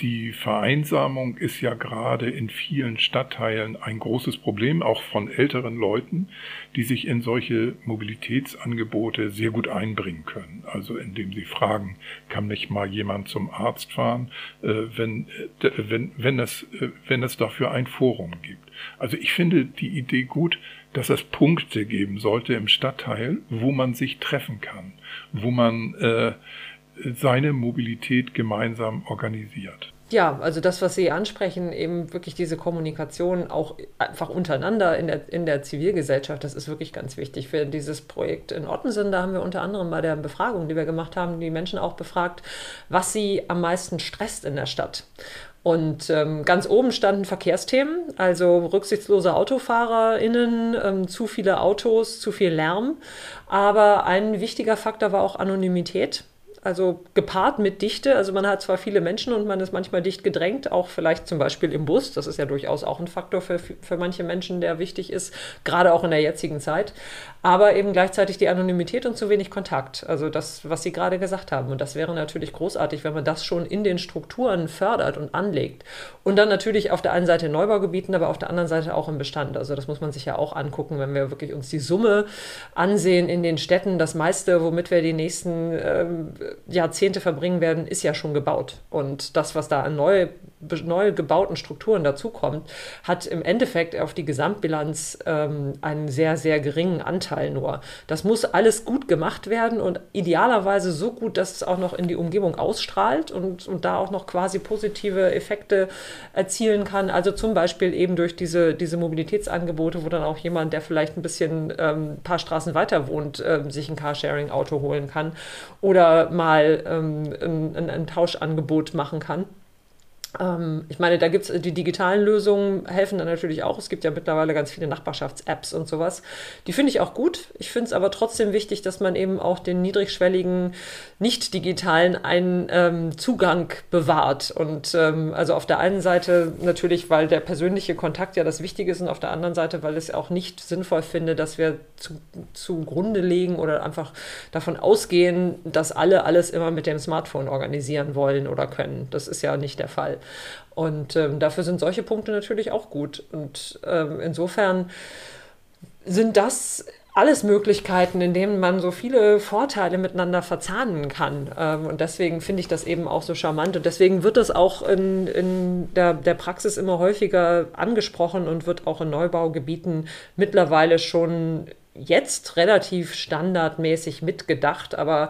die Vereinsamung ist ja gerade in vielen Stadtteilen ein großes Problem, auch von älteren Leuten, die sich in solche Mobilitätsangebote sehr gut einbringen können. Also indem sie fragen, kann nicht mal jemand zum Arzt fahren, äh, wenn, äh, wenn, wenn, es, äh, wenn es dafür ein Forum gibt. Also ich finde die Idee gut, dass es Punkte geben sollte im Stadtteil, wo man sich treffen kann, wo man äh, seine Mobilität gemeinsam organisiert. Ja, also das, was Sie ansprechen, eben wirklich diese Kommunikation auch einfach untereinander in der, in der Zivilgesellschaft, das ist wirklich ganz wichtig für dieses Projekt in Ottensen. Da haben wir unter anderem bei der Befragung, die wir gemacht haben, die Menschen auch befragt, was sie am meisten stresst in der Stadt. Und ähm, ganz oben standen Verkehrsthemen, also rücksichtslose AutofahrerInnen, ähm, zu viele Autos, zu viel Lärm. Aber ein wichtiger Faktor war auch Anonymität. Also gepaart mit Dichte. Also man hat zwar viele Menschen und man ist manchmal dicht gedrängt, auch vielleicht zum Beispiel im Bus. Das ist ja durchaus auch ein Faktor für, für manche Menschen, der wichtig ist, gerade auch in der jetzigen Zeit. Aber eben gleichzeitig die Anonymität und zu wenig Kontakt. Also das, was Sie gerade gesagt haben. Und das wäre natürlich großartig, wenn man das schon in den Strukturen fördert und anlegt. Und dann natürlich auf der einen Seite in Neubaugebieten, aber auf der anderen Seite auch im Bestand. Also das muss man sich ja auch angucken, wenn wir wirklich uns die Summe ansehen in den Städten. Das meiste, womit wir die nächsten ähm, Jahrzehnte verbringen werden, ist ja schon gebaut. Und das, was da an neu, neu gebauten Strukturen dazukommt, hat im Endeffekt auf die Gesamtbilanz ähm, einen sehr, sehr geringen Anteil nur. Das muss alles gut gemacht werden und idealerweise so gut, dass es auch noch in die Umgebung ausstrahlt und, und da auch noch quasi positive Effekte erzielen kann. Also zum Beispiel eben durch diese, diese Mobilitätsangebote, wo dann auch jemand, der vielleicht ein bisschen ähm, ein paar Straßen weiter wohnt, ähm, sich ein Carsharing-Auto holen kann oder mal ähm, ein, ein Tauschangebot machen kann. Ähm, ich meine, da gibt es die digitalen Lösungen, helfen dann natürlich auch. Es gibt ja mittlerweile ganz viele Nachbarschafts-Apps und sowas. Die finde ich auch gut. Ich finde es aber trotzdem wichtig, dass man eben auch den niedrigschwelligen, nicht digitalen einen ähm, Zugang bewahrt. Und ähm, also auf der einen Seite natürlich, weil der persönliche Kontakt ja das Wichtige ist und auf der anderen Seite, weil ich es auch nicht sinnvoll finde, dass wir zu, zugrunde legen oder einfach davon ausgehen, dass alle alles immer mit dem Smartphone organisieren wollen oder können. Das ist ja nicht der Fall. Und ähm, dafür sind solche Punkte natürlich auch gut. Und ähm, insofern sind das alles Möglichkeiten, in denen man so viele Vorteile miteinander verzahnen kann. Ähm, und deswegen finde ich das eben auch so charmant. Und deswegen wird das auch in, in der, der Praxis immer häufiger angesprochen und wird auch in Neubaugebieten mittlerweile schon jetzt relativ standardmäßig mitgedacht, aber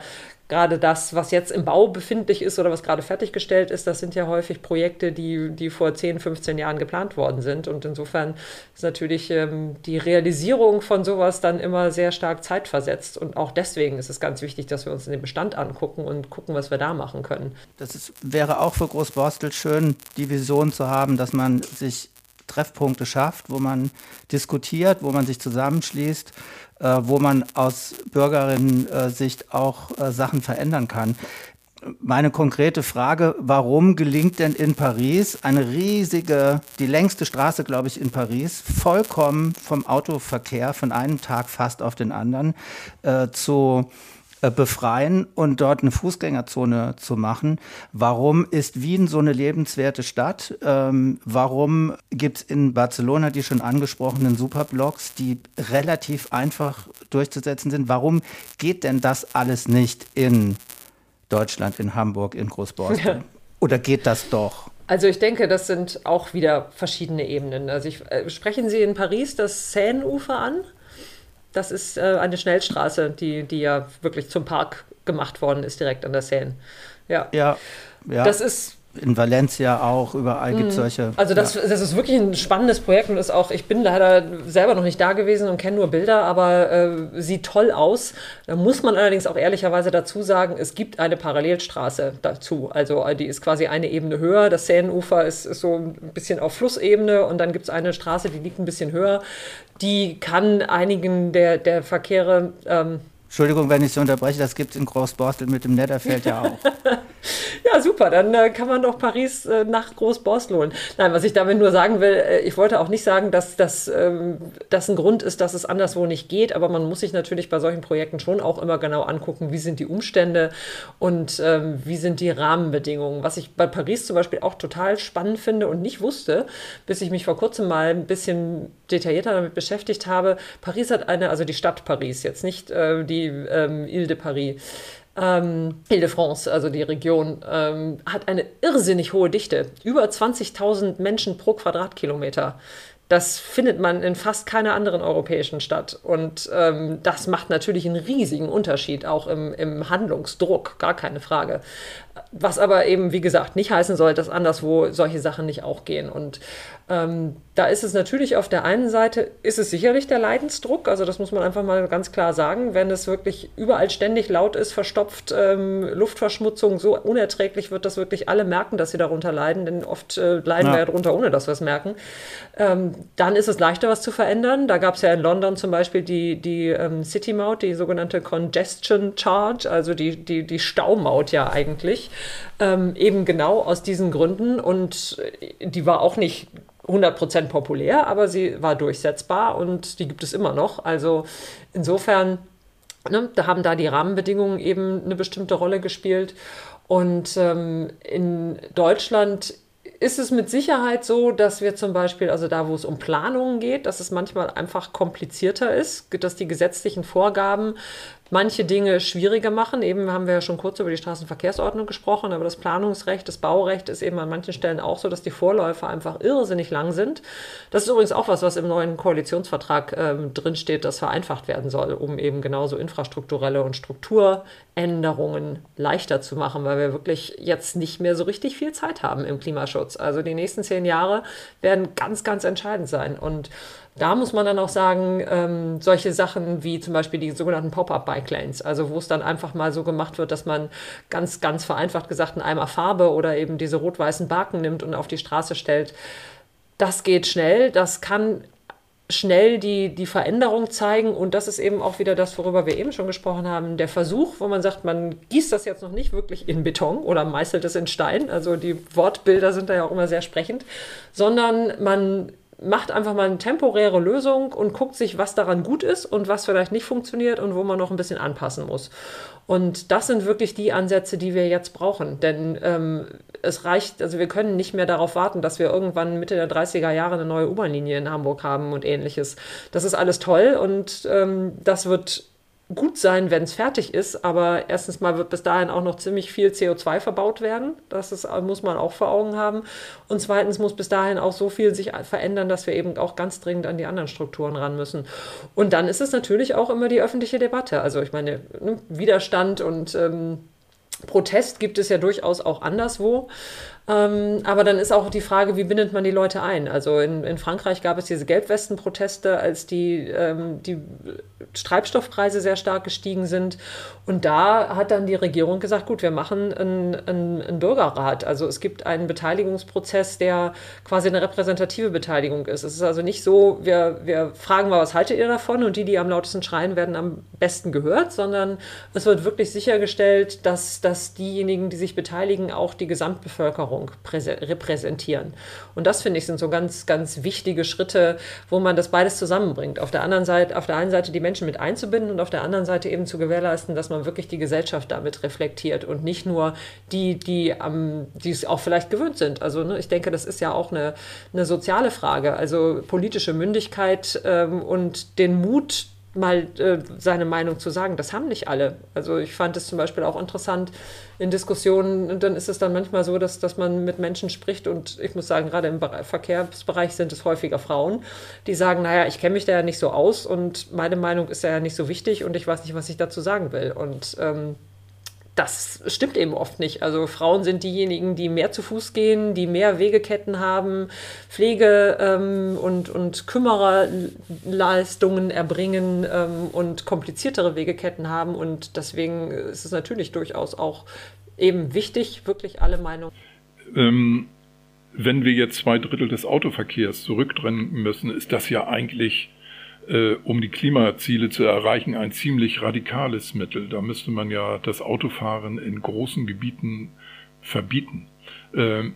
gerade das, was jetzt im Bau befindlich ist oder was gerade fertiggestellt ist, das sind ja häufig Projekte, die, die vor 10, 15 Jahren geplant worden sind. Und insofern ist natürlich ähm, die Realisierung von sowas dann immer sehr stark zeitversetzt. Und auch deswegen ist es ganz wichtig, dass wir uns den Bestand angucken und gucken, was wir da machen können. Das ist, wäre auch für Großborstel schön, die Vision zu haben, dass man sich Treffpunkte schafft, wo man diskutiert, wo man sich zusammenschließt wo man aus Bürgerinnen-Sicht auch äh, Sachen verändern kann. Meine konkrete Frage, warum gelingt denn in Paris eine riesige, die längste Straße, glaube ich, in Paris, vollkommen vom Autoverkehr von einem Tag fast auf den anderen äh, zu äh, befreien und dort eine Fußgängerzone zu machen. Warum ist Wien so eine lebenswerte Stadt? Ähm, warum gibt es in Barcelona die schon angesprochenen Superblocks, die relativ einfach durchzusetzen sind? Warum geht denn das alles nicht in Deutschland, in Hamburg, in Großborstel? Ja. Oder geht das doch? Also ich denke, das sind auch wieder verschiedene Ebenen. Also ich, äh, sprechen Sie in Paris das Seineufer an? Das ist äh, eine Schnellstraße, die, die ja wirklich zum Park gemacht worden ist, direkt an der Seine. Ja. Ja. ja. Das ist in Valencia auch, überall gibt es mhm. solche. Also das, ja. das ist wirklich ein spannendes Projekt und ist auch, ich bin leider selber noch nicht da gewesen und kenne nur Bilder, aber äh, sieht toll aus. Da muss man allerdings auch ehrlicherweise dazu sagen, es gibt eine Parallelstraße dazu. Also die ist quasi eine Ebene höher. Das Seineufer ist, ist so ein bisschen auf Flussebene und dann gibt es eine Straße, die liegt ein bisschen höher. Die kann einigen der, der Verkehre ähm, Entschuldigung, wenn ich Sie unterbreche, das gibt es in Großborstel mit dem Netterfeld ja auch. ja, super, dann äh, kann man doch Paris äh, nach Großborstel holen. Nein, was ich damit nur sagen will, äh, ich wollte auch nicht sagen, dass das ähm, ein Grund ist, dass es anderswo nicht geht, aber man muss sich natürlich bei solchen Projekten schon auch immer genau angucken, wie sind die Umstände und ähm, wie sind die Rahmenbedingungen. Was ich bei Paris zum Beispiel auch total spannend finde und nicht wusste, bis ich mich vor kurzem mal ein bisschen detaillierter damit beschäftigt habe. Paris hat eine, also die Stadt Paris, jetzt nicht äh, die ähm, Ile de Paris. Ähm, Ile-de-France, also die Region, ähm, hat eine irrsinnig hohe Dichte. Über 20.000 Menschen pro Quadratkilometer. Das findet man in fast keiner anderen europäischen Stadt. Und ähm, das macht natürlich einen riesigen Unterschied, auch im, im, Handlungsdruck, gar keine Frage. Was aber eben, wie gesagt, nicht heißen soll, dass anderswo solche Sachen nicht auch gehen. Und ähm, da ist es natürlich auf der einen Seite, ist es sicherlich der Leidensdruck, also das muss man einfach mal ganz klar sagen, wenn es wirklich überall ständig laut ist, verstopft, ähm, Luftverschmutzung so unerträglich wird, dass wirklich alle merken, dass sie darunter leiden, denn oft äh, leiden ja. wir ja darunter, ohne dass wir es merken. Ähm, dann ist es leichter, was zu verändern. Da gab es ja in London zum Beispiel die, die ähm, City Maut, die sogenannte Congestion Charge, also die, die, die Staumaut ja eigentlich, ähm, eben genau aus diesen Gründen und die war auch nicht 100% populär, aber sie war durchsetzbar und die gibt es immer noch. Also insofern, ne, da haben da die Rahmenbedingungen eben eine bestimmte Rolle gespielt. Und ähm, in Deutschland ist es mit Sicherheit so, dass wir zum Beispiel, also da, wo es um Planungen geht, dass es manchmal einfach komplizierter ist, dass die gesetzlichen Vorgaben manche Dinge schwieriger machen. Eben haben wir ja schon kurz über die Straßenverkehrsordnung gesprochen, aber das Planungsrecht, das Baurecht ist eben an manchen Stellen auch so, dass die Vorläufer einfach irrsinnig lang sind. Das ist übrigens auch was, was im neuen Koalitionsvertrag ähm, drinsteht, das vereinfacht werden soll, um eben genauso infrastrukturelle und Strukturänderungen leichter zu machen, weil wir wirklich jetzt nicht mehr so richtig viel Zeit haben im Klimaschutz. Also die nächsten zehn Jahre werden ganz, ganz entscheidend sein. Und da muss man dann auch sagen, ähm, solche Sachen wie zum Beispiel die sogenannten Pop-up-Bike Lanes, also wo es dann einfach mal so gemacht wird, dass man ganz, ganz vereinfacht gesagt einen Eimer Farbe oder eben diese rot-weißen Baken nimmt und auf die Straße stellt. Das geht schnell, das kann schnell die, die Veränderung zeigen. Und das ist eben auch wieder das, worüber wir eben schon gesprochen haben. Der Versuch, wo man sagt, man gießt das jetzt noch nicht wirklich in Beton oder meißelt es in Stein. Also die Wortbilder sind da ja auch immer sehr sprechend, sondern man macht einfach mal eine temporäre Lösung und guckt sich, was daran gut ist und was vielleicht nicht funktioniert und wo man noch ein bisschen anpassen muss. Und das sind wirklich die Ansätze, die wir jetzt brauchen. Denn ähm, es reicht, also wir können nicht mehr darauf warten, dass wir irgendwann Mitte der 30er Jahre eine neue U-Bahn-Linie in Hamburg haben und ähnliches. Das ist alles toll und ähm, das wird gut sein, wenn es fertig ist, aber erstens mal wird bis dahin auch noch ziemlich viel CO2 verbaut werden. Das ist, muss man auch vor Augen haben. Und zweitens muss bis dahin auch so viel sich verändern, dass wir eben auch ganz dringend an die anderen Strukturen ran müssen. Und dann ist es natürlich auch immer die öffentliche Debatte. Also ich meine, ne, Widerstand und ähm, Protest gibt es ja durchaus auch anderswo. Ähm, aber dann ist auch die Frage, wie bindet man die Leute ein? Also in, in Frankreich gab es diese Gelbwesten-Proteste, als die, ähm, die Treibstoffpreise sehr stark gestiegen sind. Und da hat dann die Regierung gesagt, gut, wir machen einen, einen, einen Bürgerrat. Also es gibt einen Beteiligungsprozess, der quasi eine repräsentative Beteiligung ist. Es ist also nicht so, wir, wir fragen mal, was haltet ihr davon? Und die, die am lautesten schreien, werden am besten gehört, sondern es wird wirklich sichergestellt, dass, dass diejenigen, die sich beteiligen, auch die Gesamtbevölkerung Bevölkerung repräsentieren. Und das finde ich sind so ganz, ganz wichtige Schritte, wo man das beides zusammenbringt. Auf der anderen Seite, auf der einen Seite die Menschen mit einzubinden und auf der anderen Seite eben zu gewährleisten, dass man wirklich die Gesellschaft damit reflektiert und nicht nur die, die am, die es auch vielleicht gewöhnt sind. Also ne, ich denke, das ist ja auch eine, eine soziale Frage. Also politische Mündigkeit ähm, und den Mut, mal äh, seine Meinung zu sagen. Das haben nicht alle. Also ich fand es zum Beispiel auch interessant in Diskussionen, dann ist es dann manchmal so, dass, dass man mit Menschen spricht und ich muss sagen, gerade im Bereich, Verkehrsbereich sind es häufiger Frauen, die sagen, naja, ich kenne mich da ja nicht so aus und meine Meinung ist ja nicht so wichtig und ich weiß nicht, was ich dazu sagen will. Und ähm, das stimmt eben oft nicht. Also Frauen sind diejenigen, die mehr zu Fuß gehen, die mehr Wegeketten haben, Pflege ähm, und, und Kümmererleistungen erbringen ähm, und kompliziertere Wegeketten haben. Und deswegen ist es natürlich durchaus auch eben wichtig, wirklich alle Meinungen. Ähm, wenn wir jetzt zwei Drittel des Autoverkehrs zurückdrängen müssen, ist das ja eigentlich äh, um die Klimaziele zu erreichen, ein ziemlich radikales Mittel. Da müsste man ja das Autofahren in großen Gebieten verbieten. Ähm,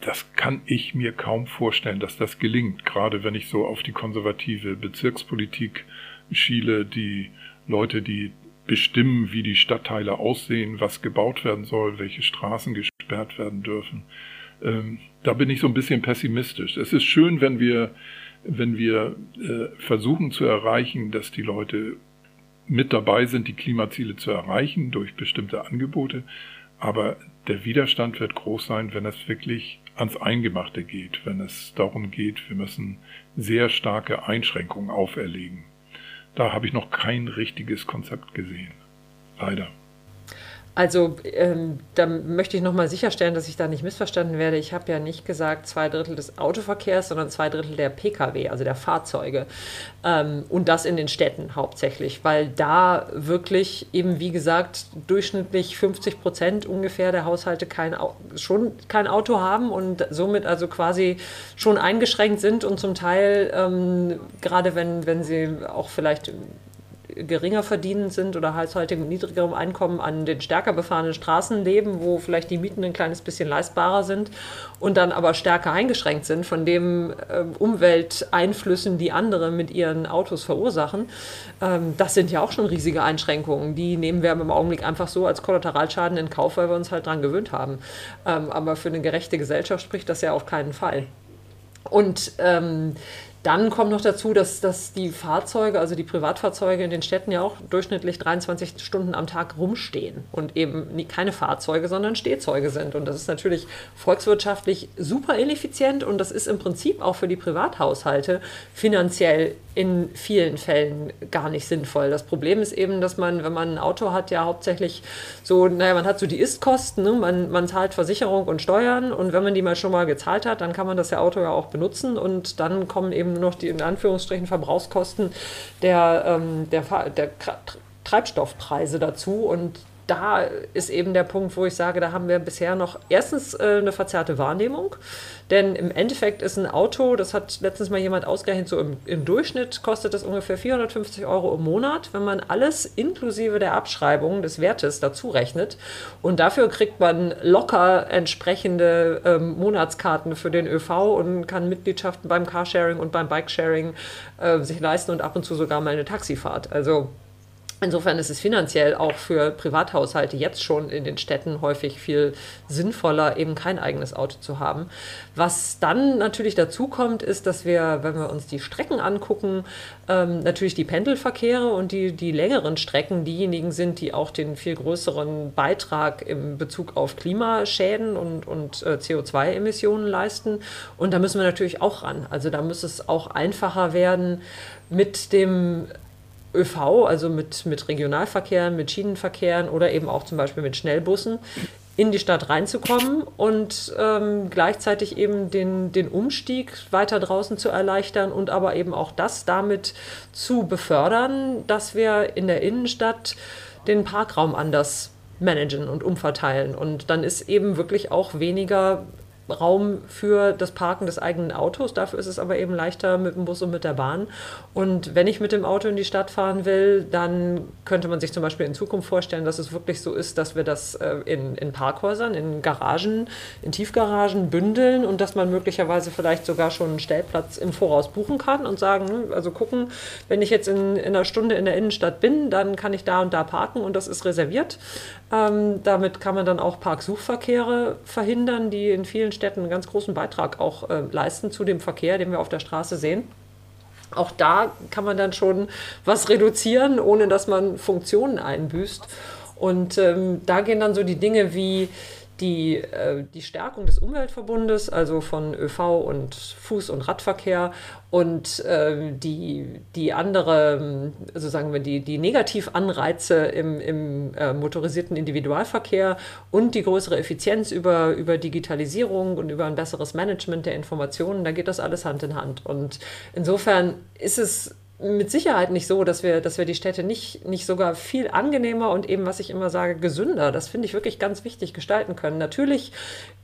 das kann ich mir kaum vorstellen, dass das gelingt, gerade wenn ich so auf die konservative Bezirkspolitik schiele, die Leute, die bestimmen, wie die Stadtteile aussehen, was gebaut werden soll, welche Straßen gesperrt werden dürfen. Ähm, da bin ich so ein bisschen pessimistisch. Es ist schön, wenn wir wenn wir äh, versuchen zu erreichen, dass die Leute mit dabei sind, die Klimaziele zu erreichen durch bestimmte Angebote. Aber der Widerstand wird groß sein, wenn es wirklich ans Eingemachte geht, wenn es darum geht, wir müssen sehr starke Einschränkungen auferlegen. Da habe ich noch kein richtiges Konzept gesehen. Leider. Also ähm, da möchte ich nochmal sicherstellen, dass ich da nicht missverstanden werde. Ich habe ja nicht gesagt zwei Drittel des Autoverkehrs, sondern zwei Drittel der Pkw, also der Fahrzeuge. Ähm, und das in den Städten hauptsächlich, weil da wirklich eben, wie gesagt, durchschnittlich 50 Prozent ungefähr der Haushalte kein, schon kein Auto haben und somit also quasi schon eingeschränkt sind und zum Teil, ähm, gerade wenn, wenn sie auch vielleicht geringer verdienend sind oder Haushalte mit niedrigerem Einkommen an den stärker befahrenen Straßen leben, wo vielleicht die Mieten ein kleines bisschen leistbarer sind und dann aber stärker eingeschränkt sind von den äh, Umwelteinflüssen, die andere mit ihren Autos verursachen. Ähm, das sind ja auch schon riesige Einschränkungen. Die nehmen wir im Augenblick einfach so als Kollateralschaden in Kauf, weil wir uns halt daran gewöhnt haben. Ähm, aber für eine gerechte Gesellschaft spricht das ja auf keinen Fall. Und ähm, dann kommt noch dazu, dass, dass die Fahrzeuge, also die Privatfahrzeuge in den Städten ja auch durchschnittlich 23 Stunden am Tag rumstehen und eben keine Fahrzeuge, sondern Stehzeuge sind. Und das ist natürlich volkswirtschaftlich super ineffizient und das ist im Prinzip auch für die Privathaushalte finanziell in vielen Fällen gar nicht sinnvoll. Das Problem ist eben, dass man, wenn man ein Auto hat, ja hauptsächlich so, naja, man hat so die Istkosten, ne? man, man zahlt Versicherung und Steuern und wenn man die mal schon mal gezahlt hat, dann kann man das ja Auto ja auch benutzen und dann kommen eben nur noch die in Anführungsstrichen Verbrauchskosten der, ähm, der, der Treibstoffpreise dazu. Und da ist eben der Punkt, wo ich sage, da haben wir bisher noch erstens äh, eine verzerrte Wahrnehmung. Denn im Endeffekt ist ein Auto, das hat letztens mal jemand ausgerechnet, so im, im Durchschnitt kostet das ungefähr 450 Euro im Monat, wenn man alles inklusive der Abschreibung des Wertes dazu rechnet. Und dafür kriegt man locker entsprechende ähm, Monatskarten für den ÖV und kann Mitgliedschaften beim Carsharing und beim Bikesharing äh, sich leisten und ab und zu sogar mal eine Taxifahrt. Also Insofern ist es finanziell auch für Privathaushalte jetzt schon in den Städten häufig viel sinnvoller, eben kein eigenes Auto zu haben. Was dann natürlich dazu kommt, ist, dass wir, wenn wir uns die Strecken angucken, ähm, natürlich die Pendelverkehre und die, die längeren Strecken diejenigen sind, die auch den viel größeren Beitrag im Bezug auf Klimaschäden und, und äh, CO2-Emissionen leisten. Und da müssen wir natürlich auch ran. Also da muss es auch einfacher werden, mit dem ÖV, also mit, mit Regionalverkehren, mit Schienenverkehren oder eben auch zum Beispiel mit Schnellbussen in die Stadt reinzukommen und ähm, gleichzeitig eben den, den Umstieg weiter draußen zu erleichtern und aber eben auch das damit zu befördern, dass wir in der Innenstadt den Parkraum anders managen und umverteilen. Und dann ist eben wirklich auch weniger Raum für das Parken des eigenen Autos. Dafür ist es aber eben leichter mit dem Bus und mit der Bahn. Und wenn ich mit dem Auto in die Stadt fahren will, dann könnte man sich zum Beispiel in Zukunft vorstellen, dass es wirklich so ist, dass wir das äh, in, in Parkhäusern, in Garagen, in Tiefgaragen bündeln und dass man möglicherweise vielleicht sogar schon einen Stellplatz im Voraus buchen kann und sagen, hm, also gucken, wenn ich jetzt in, in einer Stunde in der Innenstadt bin, dann kann ich da und da parken und das ist reserviert. Ähm, damit kann man dann auch Parksuchverkehre verhindern, die in vielen Städten einen ganz großen Beitrag auch äh, leisten zu dem Verkehr, den wir auf der Straße sehen. Auch da kann man dann schon was reduzieren, ohne dass man Funktionen einbüßt. Und ähm, da gehen dann so die Dinge wie die, äh, die Stärkung des Umweltverbundes, also von ÖV und Fuß- und Radverkehr und äh, die, die andere, also sagen wir, die, die Negativanreize im, im äh, motorisierten Individualverkehr und die größere Effizienz über, über Digitalisierung und über ein besseres Management der Informationen, da geht das alles Hand in Hand. Und insofern ist es mit Sicherheit nicht so, dass wir, dass wir die Städte nicht, nicht sogar viel angenehmer und eben, was ich immer sage, gesünder, das finde ich wirklich ganz wichtig, gestalten können. Natürlich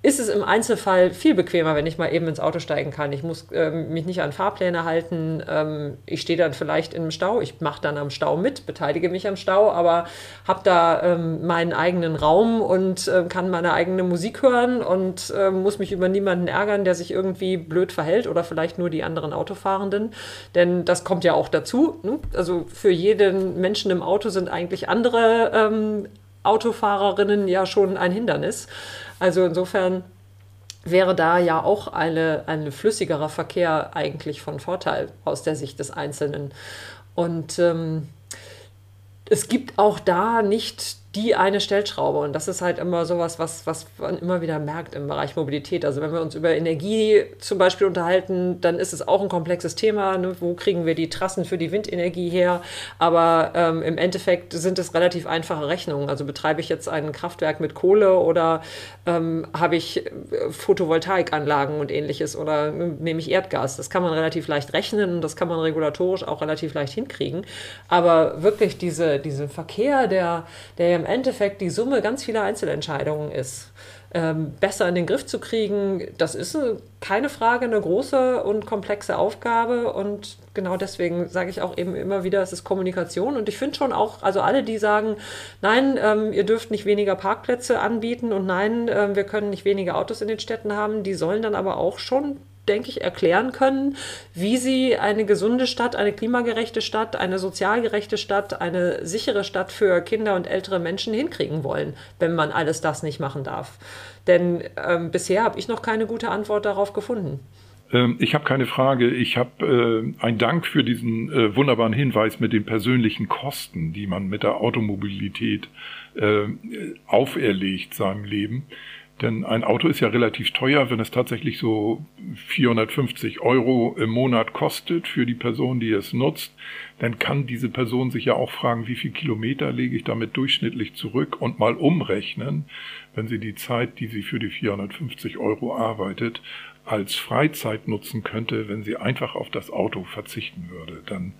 ist es im Einzelfall viel bequemer, wenn ich mal eben ins Auto steigen kann. Ich muss ähm, mich nicht an Fahrpläne halten. Ähm, ich stehe dann vielleicht im Stau. Ich mache dann am Stau mit, beteilige mich am Stau, aber habe da ähm, meinen eigenen Raum und äh, kann meine eigene Musik hören und äh, muss mich über niemanden ärgern, der sich irgendwie blöd verhält oder vielleicht nur die anderen Autofahrenden. Denn das kommt ja auch dazu. Ne? Also für jeden Menschen im Auto sind eigentlich andere ähm, Autofahrerinnen ja schon ein Hindernis. Also insofern wäre da ja auch eine, ein flüssigerer Verkehr eigentlich von Vorteil aus der Sicht des Einzelnen. Und ähm, es gibt auch da nicht die eine Stellschraube. Und das ist halt immer sowas, was, was man immer wieder merkt im Bereich Mobilität. Also wenn wir uns über Energie zum Beispiel unterhalten, dann ist es auch ein komplexes Thema. Ne? Wo kriegen wir die Trassen für die Windenergie her? Aber ähm, im Endeffekt sind es relativ einfache Rechnungen. Also betreibe ich jetzt ein Kraftwerk mit Kohle oder ähm, habe ich äh, Photovoltaikanlagen und ähnliches oder ne, nehme ich Erdgas? Das kann man relativ leicht rechnen und das kann man regulatorisch auch relativ leicht hinkriegen. Aber wirklich diese, diese Verkehr, der, der ja im Endeffekt die Summe ganz vieler Einzelentscheidungen ist. Ähm, besser in den Griff zu kriegen, das ist keine Frage eine große und komplexe Aufgabe. Und genau deswegen sage ich auch eben immer wieder, es ist Kommunikation. Und ich finde schon auch, also alle, die sagen, nein, ähm, ihr dürft nicht weniger Parkplätze anbieten und nein, äh, wir können nicht weniger Autos in den Städten haben, die sollen dann aber auch schon denke ich, erklären können, wie sie eine gesunde Stadt, eine klimagerechte Stadt, eine sozial gerechte Stadt, eine sichere Stadt für Kinder und ältere Menschen hinkriegen wollen, wenn man alles das nicht machen darf. Denn ähm, bisher habe ich noch keine gute Antwort darauf gefunden. Ähm, ich habe keine Frage. Ich habe äh, einen Dank für diesen äh, wunderbaren Hinweis mit den persönlichen Kosten, die man mit der Automobilität äh, auferlegt seinem Leben. Denn ein Auto ist ja relativ teuer, wenn es tatsächlich so 450 Euro im Monat kostet für die Person, die es nutzt, dann kann diese Person sich ja auch fragen, wie viel Kilometer lege ich damit durchschnittlich zurück und mal umrechnen, wenn sie die Zeit, die sie für die 450 Euro arbeitet, als Freizeit nutzen könnte, wenn sie einfach auf das Auto verzichten würde. Dann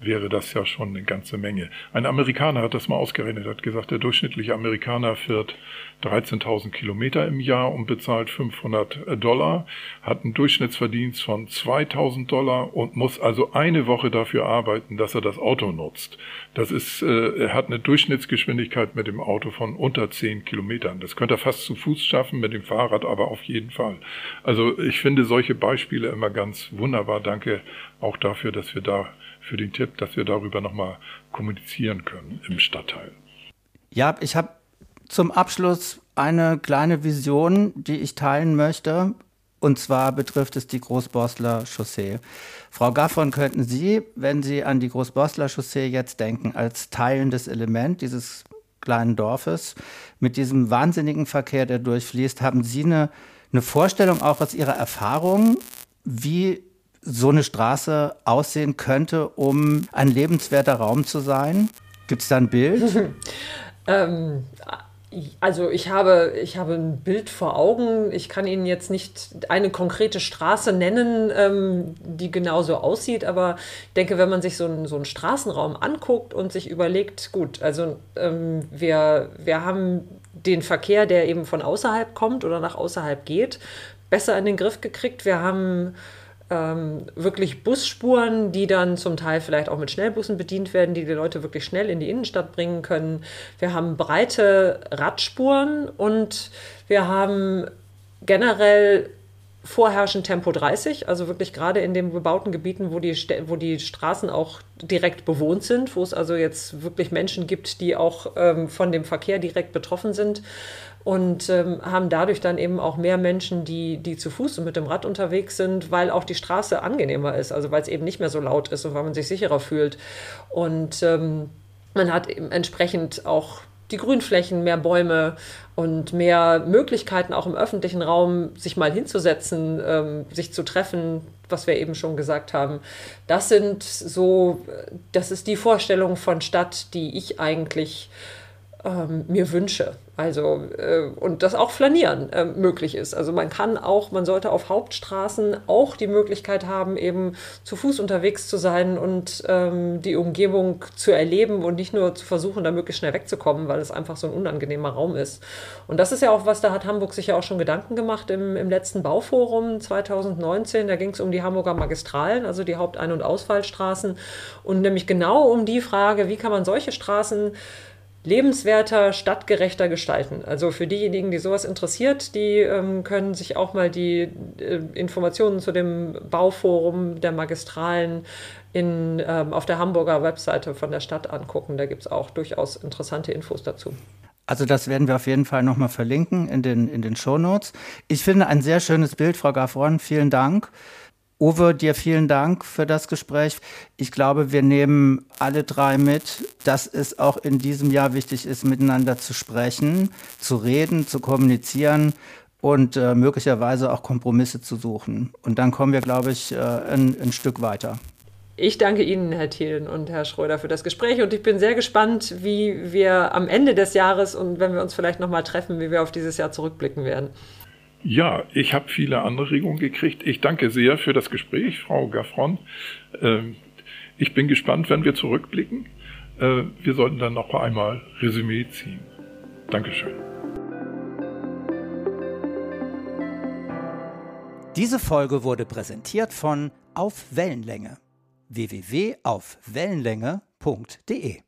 wäre das ja schon eine ganze Menge. Ein Amerikaner hat das mal ausgerechnet, hat gesagt, der durchschnittliche Amerikaner fährt 13.000 Kilometer im Jahr und bezahlt 500 Dollar, hat einen Durchschnittsverdienst von 2.000 Dollar und muss also eine Woche dafür arbeiten, dass er das Auto nutzt. Das ist, äh, er hat eine Durchschnittsgeschwindigkeit mit dem Auto von unter 10 Kilometern. Das könnte er fast zu Fuß schaffen, mit dem Fahrrad aber auf jeden Fall. Also ich finde solche Beispiele immer ganz wunderbar. Danke auch dafür, dass wir da für den Tipp, dass wir darüber nochmal kommunizieren können im Stadtteil. Ja, ich habe zum Abschluss eine kleine Vision, die ich teilen möchte. Und zwar betrifft es die Großbostler Chaussee. Frau Gaffron, könnten Sie, wenn Sie an die Großbostler Chaussee jetzt denken, als teilendes Element dieses kleinen Dorfes, mit diesem wahnsinnigen Verkehr, der durchfließt, haben Sie eine, eine Vorstellung auch aus Ihrer Erfahrung, wie so eine Straße aussehen könnte, um ein lebenswerter Raum zu sein? Gibt es da ein Bild? ähm, also ich habe, ich habe ein Bild vor Augen. Ich kann Ihnen jetzt nicht eine konkrete Straße nennen, ähm, die genauso aussieht, aber ich denke, wenn man sich so einen, so einen Straßenraum anguckt und sich überlegt, gut, also ähm, wir, wir haben den Verkehr, der eben von außerhalb kommt oder nach außerhalb geht, besser in den Griff gekriegt. Wir haben ähm, wirklich Busspuren, die dann zum Teil vielleicht auch mit Schnellbussen bedient werden, die die Leute wirklich schnell in die Innenstadt bringen können. Wir haben breite Radspuren und wir haben generell vorherrschend Tempo 30, also wirklich gerade in den bebauten Gebieten, wo die, wo die Straßen auch direkt bewohnt sind, wo es also jetzt wirklich Menschen gibt, die auch ähm, von dem Verkehr direkt betroffen sind und ähm, haben dadurch dann eben auch mehr Menschen, die, die zu Fuß und mit dem Rad unterwegs sind, weil auch die Straße angenehmer ist, also weil es eben nicht mehr so laut ist und weil man sich sicherer fühlt. Und ähm, man hat eben entsprechend auch die Grünflächen, mehr Bäume und mehr Möglichkeiten auch im öffentlichen Raum, sich mal hinzusetzen, ähm, sich zu treffen, was wir eben schon gesagt haben. Das sind so, das ist die Vorstellung von Stadt, die ich eigentlich ähm, mir wünsche. Also, äh, und das auch flanieren äh, möglich ist. Also man kann auch, man sollte auf Hauptstraßen auch die Möglichkeit haben, eben zu Fuß unterwegs zu sein und ähm, die Umgebung zu erleben und nicht nur zu versuchen, da möglichst schnell wegzukommen, weil es einfach so ein unangenehmer Raum ist. Und das ist ja auch was, da hat Hamburg sich ja auch schon Gedanken gemacht im, im letzten Bauforum 2019. Da ging es um die Hamburger Magistralen, also die Hauptein- und Ausfallstraßen. Und nämlich genau um die Frage, wie kann man solche Straßen lebenswerter, stadtgerechter gestalten. Also für diejenigen, die sowas interessiert, die ähm, können sich auch mal die äh, Informationen zu dem Bauforum der Magistralen in, ähm, auf der Hamburger Webseite von der Stadt angucken. Da gibt es auch durchaus interessante Infos dazu. Also das werden wir auf jeden Fall nochmal verlinken in den, in den Shownotes. Ich finde ein sehr schönes Bild, Frau Gaffron. Vielen Dank. Uwe, dir vielen Dank für das Gespräch. Ich glaube, wir nehmen alle drei mit, dass es auch in diesem Jahr wichtig ist, miteinander zu sprechen, zu reden, zu kommunizieren und äh, möglicherweise auch Kompromisse zu suchen. Und dann kommen wir, glaube ich, äh, ein, ein Stück weiter. Ich danke Ihnen, Herr Thielen und Herr Schröder, für das Gespräch und ich bin sehr gespannt, wie wir am Ende des Jahres und wenn wir uns vielleicht nochmal treffen, wie wir auf dieses Jahr zurückblicken werden. Ja, ich habe viele Anregungen gekriegt. Ich danke sehr für das Gespräch, Frau Gaffron. Ähm, ich bin gespannt, wenn wir zurückblicken. Äh, wir sollten dann noch einmal Resümee ziehen. Dankeschön. Diese Folge wurde präsentiert von Auf Wellenlänge www.aufwellenlänge.de